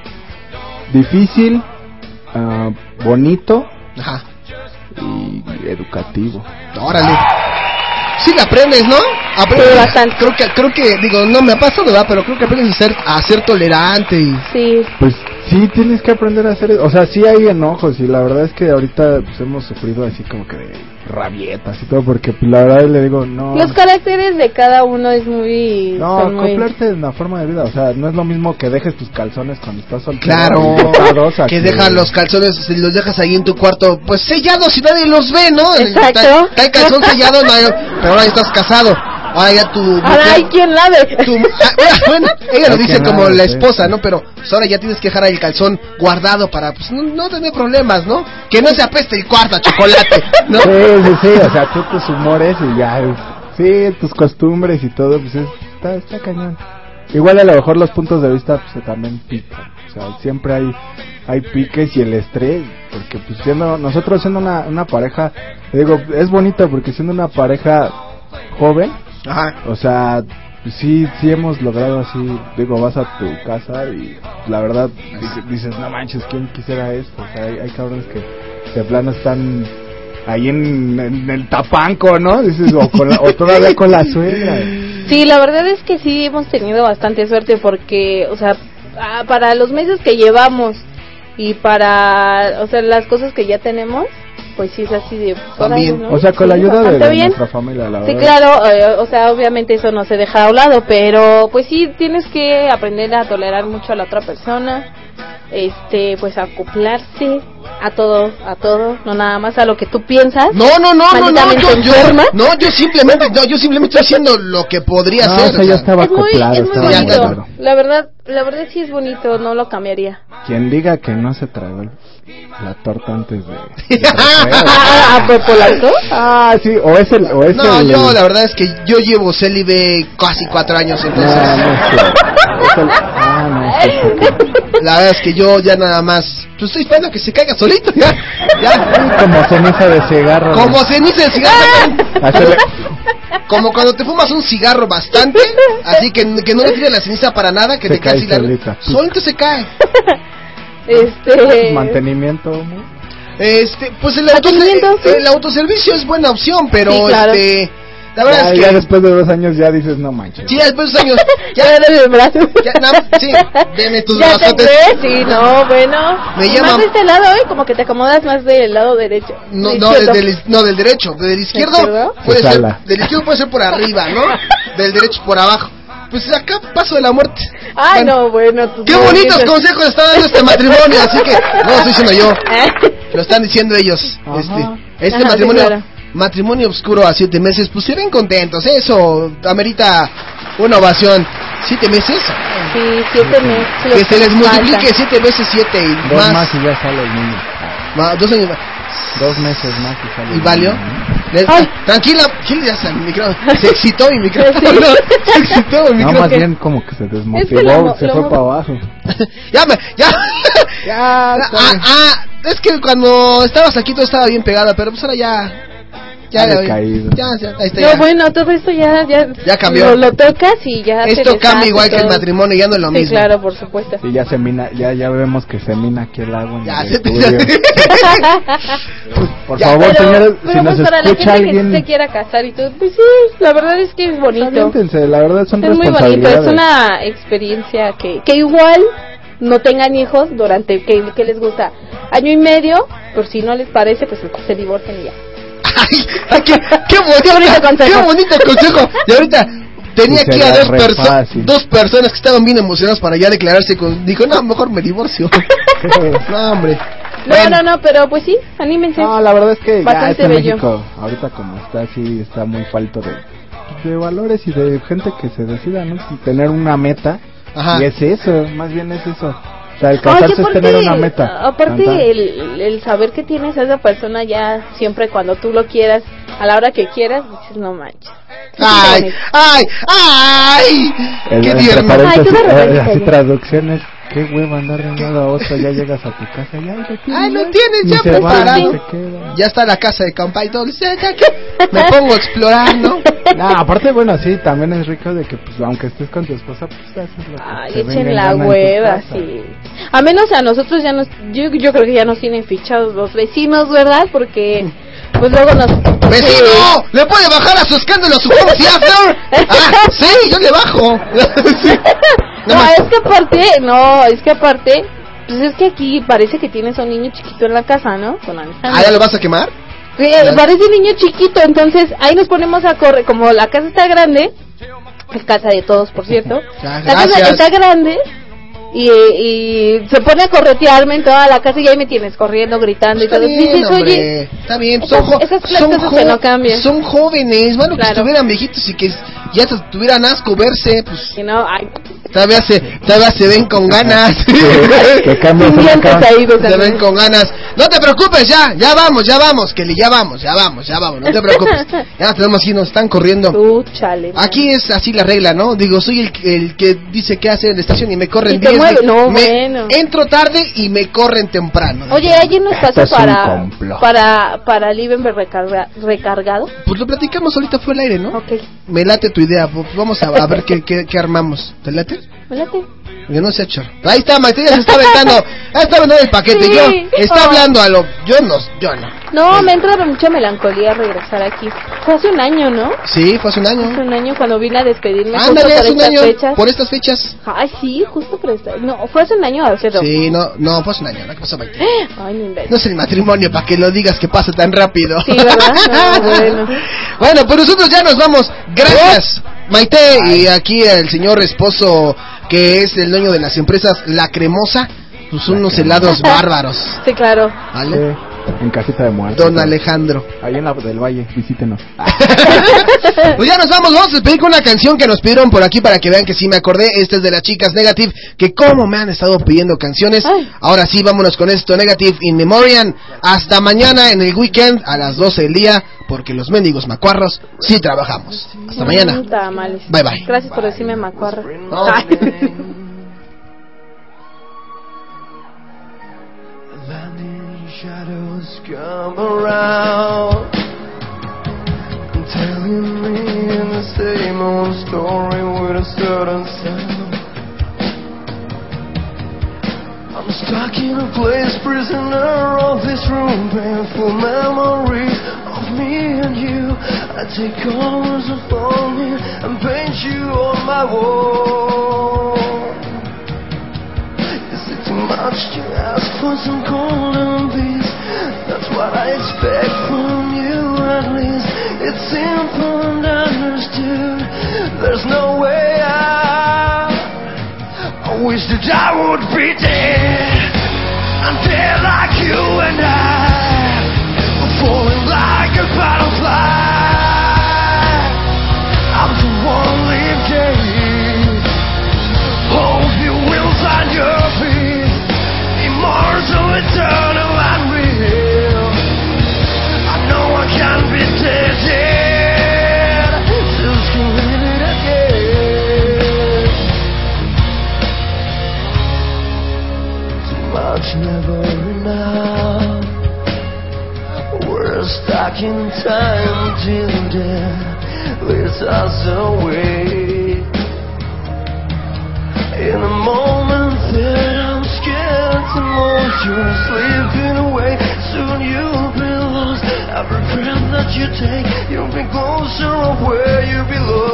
difícil, ah, bonito Ajá. y educativo. Órale. Sí, la aprendes, ¿no? Aprendes, Creo que, creo que, digo, no me ha pasado, ¿verdad? Pero creo que aprendes a ser, a ser tolerante y... Sí. Pues sí, tienes que aprender a hacer eso. O sea, sí hay enojos y la verdad es que ahorita pues, hemos sufrido así como que de rabietas y todo porque pues, la verdad le digo, no... Los caracteres de cada uno es muy... No, muy- acoplarte en la forma de vida, o sea, no es lo mismo que dejes tus calzones cuando estás soltero. Claro, a que dejas los calzones, si los dejas ahí en tu cuarto, pues sellados y nadie los ve, ¿no? Exacto. Está, está el calzón sellado, no hay- pero ahora estás casado. Ahora ya tu Ahora mujer- hay quien lave. tu- ah, bueno, ella lo dice como la sí. esposa, ¿no? Pero pues, ahora ya tienes que dejar el calzón guardado para pues no, no tener problemas, ¿no? Que no se apeste el cuarto a chocolate, ¿no? Sí, sí, sí, o sea, tú tus humores y ya, es- sí, tus costumbres y todo, pues es- está, está cañón. Igual a lo mejor los puntos de vista pues también pican, o sea, siempre hay hay piques y el estrés, porque pues siendo nosotros siendo una, una pareja, digo, es bonito porque siendo una pareja joven, Ajá. o sea, sí, sí hemos logrado así, digo, vas a tu casa y la verdad dices, dices, no manches, ¿quién quisiera esto? O sea, hay, hay cabrones que de plano están ahí en, en el tapanco, ¿no? Dices, o, con la- o todavía con la suegra. Sí, la verdad es que sí hemos tenido bastante suerte porque, o sea, para los meses que llevamos y para, o sea, las cosas que ya tenemos, pues sí es así de... órale, ¿no? O sea, con la Sí, ayuda de, bastante de bien. nuestra familia, la Sí, verdad. claro, eh, o sea, obviamente eso no se deja a un lado, pero pues sí tienes que aprender a tolerar mucho a la otra persona, este, pues acoplarse a todo, a todo, no nada más a lo que tú piensas. No, no, no, no, no, yo, yo, no, yo simplemente, no, yo simplemente estoy haciendo lo que podría No, hacer. o sea, ya estaba es muy, acoplado, es muy estaba bonito. claro. La verdad, la verdad sí es bonito, no lo cambiaría. Quien diga que no se tragó la torta antes de... ¿A por Polanco? Ah, sí, o es el... O es No, el- yo la verdad es que yo llevo célibe casi cuatro años, entonces... No, no es cierto. Es el- Ah, sí, sí, La verdad es que yo ya nada más... Pues estoy esperando a que se caiga solito, ya. ya. Como ceniza de cigarro. Como ceniza de cigarro. Hacerle- Como cuando te fumas un cigarro bastante, así que, que no le tires la ceniza para nada, que Se te cae la-. Solito se cae. Este... Mantenimiento, ¿no? Este, pues el, autose- el autoservicio es buena opción, pero Sí, claro. este... La verdad ya, es que... ya después de dos años ya dices, no manches. Sí, después de dos años. Ya, el brazo. Ya, nada, sí, deme tus Ya te brazotes. ves, sí, no, bueno. Me llama- Más de este lado, ¿eh? Como que te acomodas más del lado derecho. No, del no, del, del- no, del derecho. Del izquierdo izquierdo? puede Se ser, sala. del izquierdo puede ser por arriba, ¿no? Del derecho por abajo. Pues acá paso de la muerte. Ay, Bueno, no, bueno. tus Qué bonitos consejos está dando este matrimonio, así que no lo estoy diciendo yo. Lo están diciendo ellos. Este, este Ajá, sí, matrimonio, claro. Matrimonio oscuro a siete meses, pues se ven contentos. ¿eh? Eso amerita una ovación. ¿Siete meses? Sí, siete meses. Que se les multiplique siete veces siete y Dos más. más y ya sale el niño. Ma- dos años más. Dos meses más y sale ¿Y el valió? Tranquila, ¿qué le hace al micrófono? Se excitó mi micrófono. Se excitó mi No, micrófono. más bien como que se desmotivó, lo- se lo- fue para abajo. Ya me, ya. ah, ah, es que cuando estabas aquí todo estaba bien pegada, pero pues ahora ya. Ya, Ha ya, decaído. ya, ya, ahí está, No, ya. bueno, todo esto ya, ya, Ya cambió. Lo, lo tocas y ya. Esto cambia igual que el todo. matrimonio, ya no es lo Sí, mismo. claro, por supuesto. Y ya se mina, ya, ya vemos que se mina aquí el agua en Ya, el se- estudio. Por Ya, favor, pero, señores, pero si pues nos para la escucha gente alguien, que se quiera casar y todo, pues sí, la verdad es que es bonito. aviéntense, la verdad son Es muy bonito, es una experiencia que, que igual no tengan hijos durante, que, que les gusta, año y medio, por si no les parece, pues se divorcian y ya. Ay, qué, qué bonito, qué bonito consejo. Y ahorita tenía aquí a dos, perso- fácil. dos personas que estaban bien emocionadas para ya declararse con... Dijo, no, mejor me divorcio. no, hombre. No, no, no, pero pues sí, anímense. No, la verdad es que ya Bastante este bello. México, ahorita como está así, está muy falto de, de valores y de gente que se decida, ¿no? Y tener una meta. Ajá. Y es eso, más bien es eso. Sea, el Oye, es aparte- tener una meta. Aparte, el, el saber que tienes a esa persona ya siempre cuando tú lo quieras, a la hora que quieras, dices, no manches. Ay, ay, ay. Qué tierno. eh, así traducciones. Qué hueva andar de un lado a otro, ya llegas a tu casa, ya lo tienes. Ay, lo tienes ya va, preparado. Ya está la casa de campa y todo. Dice, "Ya que Me pongo a explorar, ¿no? No, aparte, bueno, sí, también es rico de que, pues, aunque estés con tu esposa, pues, haces lo que Ay, echen en la hueva, sí. A menos a nosotros ya nos, yo, yo creo que ya nos tienen fichados los vecinos, ¿verdad? Porque, pues luego nos... ¡Vecino! ¿Le puede bajar a su escándalo a su home theater? Ah, sí, yo le bajo. Sí. No, es que aparte, no, es que aparte, pues es que aquí parece que tienes a un niño chiquito en la casa, ¿no? Con Alejandro. ¿Ah, ya lo vas a quemar? Sí, parece niño chiquito, entonces ahí nos ponemos a correr, como la casa está grande, es casa de todos, por cierto, Ya, la casa gracias. está grande y, y se pone a corretearme en toda la casa y ahí me tienes corriendo, gritando Está y todo. bien, Dices, oye, está bien. esas- Son, jo- esas son, que no cambian. son jóvenes, bueno, que Claro. estuvieran viejitos y que ya se tuvieran asco verse, pues que no, ay, todavía se, todavía se ven con ganas. que pues, se ven con ganas. No te preocupes, ya, ya vamos, ya vamos, Kelly, ya vamos, ya vamos, ya vamos, no te preocupes. Ya tenemos aquí, nos están corriendo. tú, chale. Aquí es así la regla, ¿no? Digo, soy el, que- el que dice qué hacer en la estación y me corren Y te 10. Mueve, no, me- bueno. Entro tarde y me corren temprano. Oye, ¿hay un espacio Esto es un para, complot. para, para Livenberg recarga- recargado? Pues lo platicamos ahorita fue el aire, ¿no? Ok, Me late tu idea, pues vamos a, a ver qué, qué, qué armamos. ¿Te late? Me late. Yo no sé, chor. Ahí está, Maite, ya se está aventando. Ya está aventando el paquete. Sí. Yo, está Oh. hablando a lo. Yo no, yo no. No, me entra mucha melancolía regresar aquí. Fue hace un año, ¿no? Sí, fue hace un año. Hace un año cuando vine a despedirme Ándale, por hace un estas año. fechas. Por estas fechas. Ay, sí, justo por esta. No, fue hace un año hace dos. Sí, no, no, fue hace un año. ¿no? ¿Qué pasó, Maite? Ay, inventes. No es el matrimonio para que lo digas que pasa tan rápido. Sí, ¿verdad? No, bueno. Bueno, pues nosotros ya nos vamos. Gracias, Maite. Y aquí el señor esposo, que es el dueño de las empresas La Cremosa. Pues unos helados bárbaros. Sí, claro. ¿Vale? Sí, en casita de muertos. Don Alejandro. Ahí en la del Valle, visítenos. Pues ya nos vamos, vamos a despedir con una canción que nos pidieron por aquí para que vean que sí me acordé. Esta es de las chicas Negative, que como me han estado pidiendo canciones. Ahora sí, vámonos con esto, Negative in Memoriam. Hasta mañana en el weekend a las 12 del día, porque los mendigos macuarros sí trabajamos. Hasta mañana. Bye, bye. Gracias por decirme macuarra. Shadows come around Telling me in the same old story with a certain sound. I'm stuck in a place, prisoner of this room Painful memories of me and you. I take colors upon me and paint you on my wall too much to ask for some golden peace? That's what I expect from you at least. It's simple and understood. There's no way out. I wish that I would be dead. I'm dead like you and I. Falling like a butterfly. We're in time till death leads us away. In a moment that I'm scared to move, you're slipping away. Soon you'll be lost. Every breath that you take, you'll be closer of where you belong.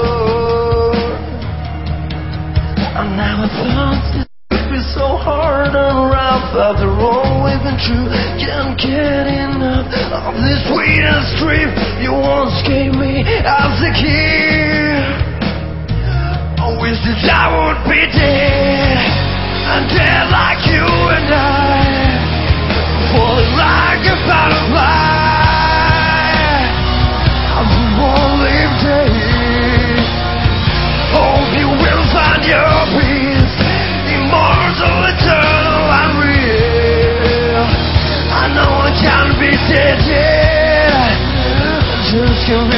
I thought this would be so hard and rough after all we've been through. Can't get enough of this sweetest trip you once gave me as a kid. I wish that I would be dead and dead like you and I, falling like a butterfly. Just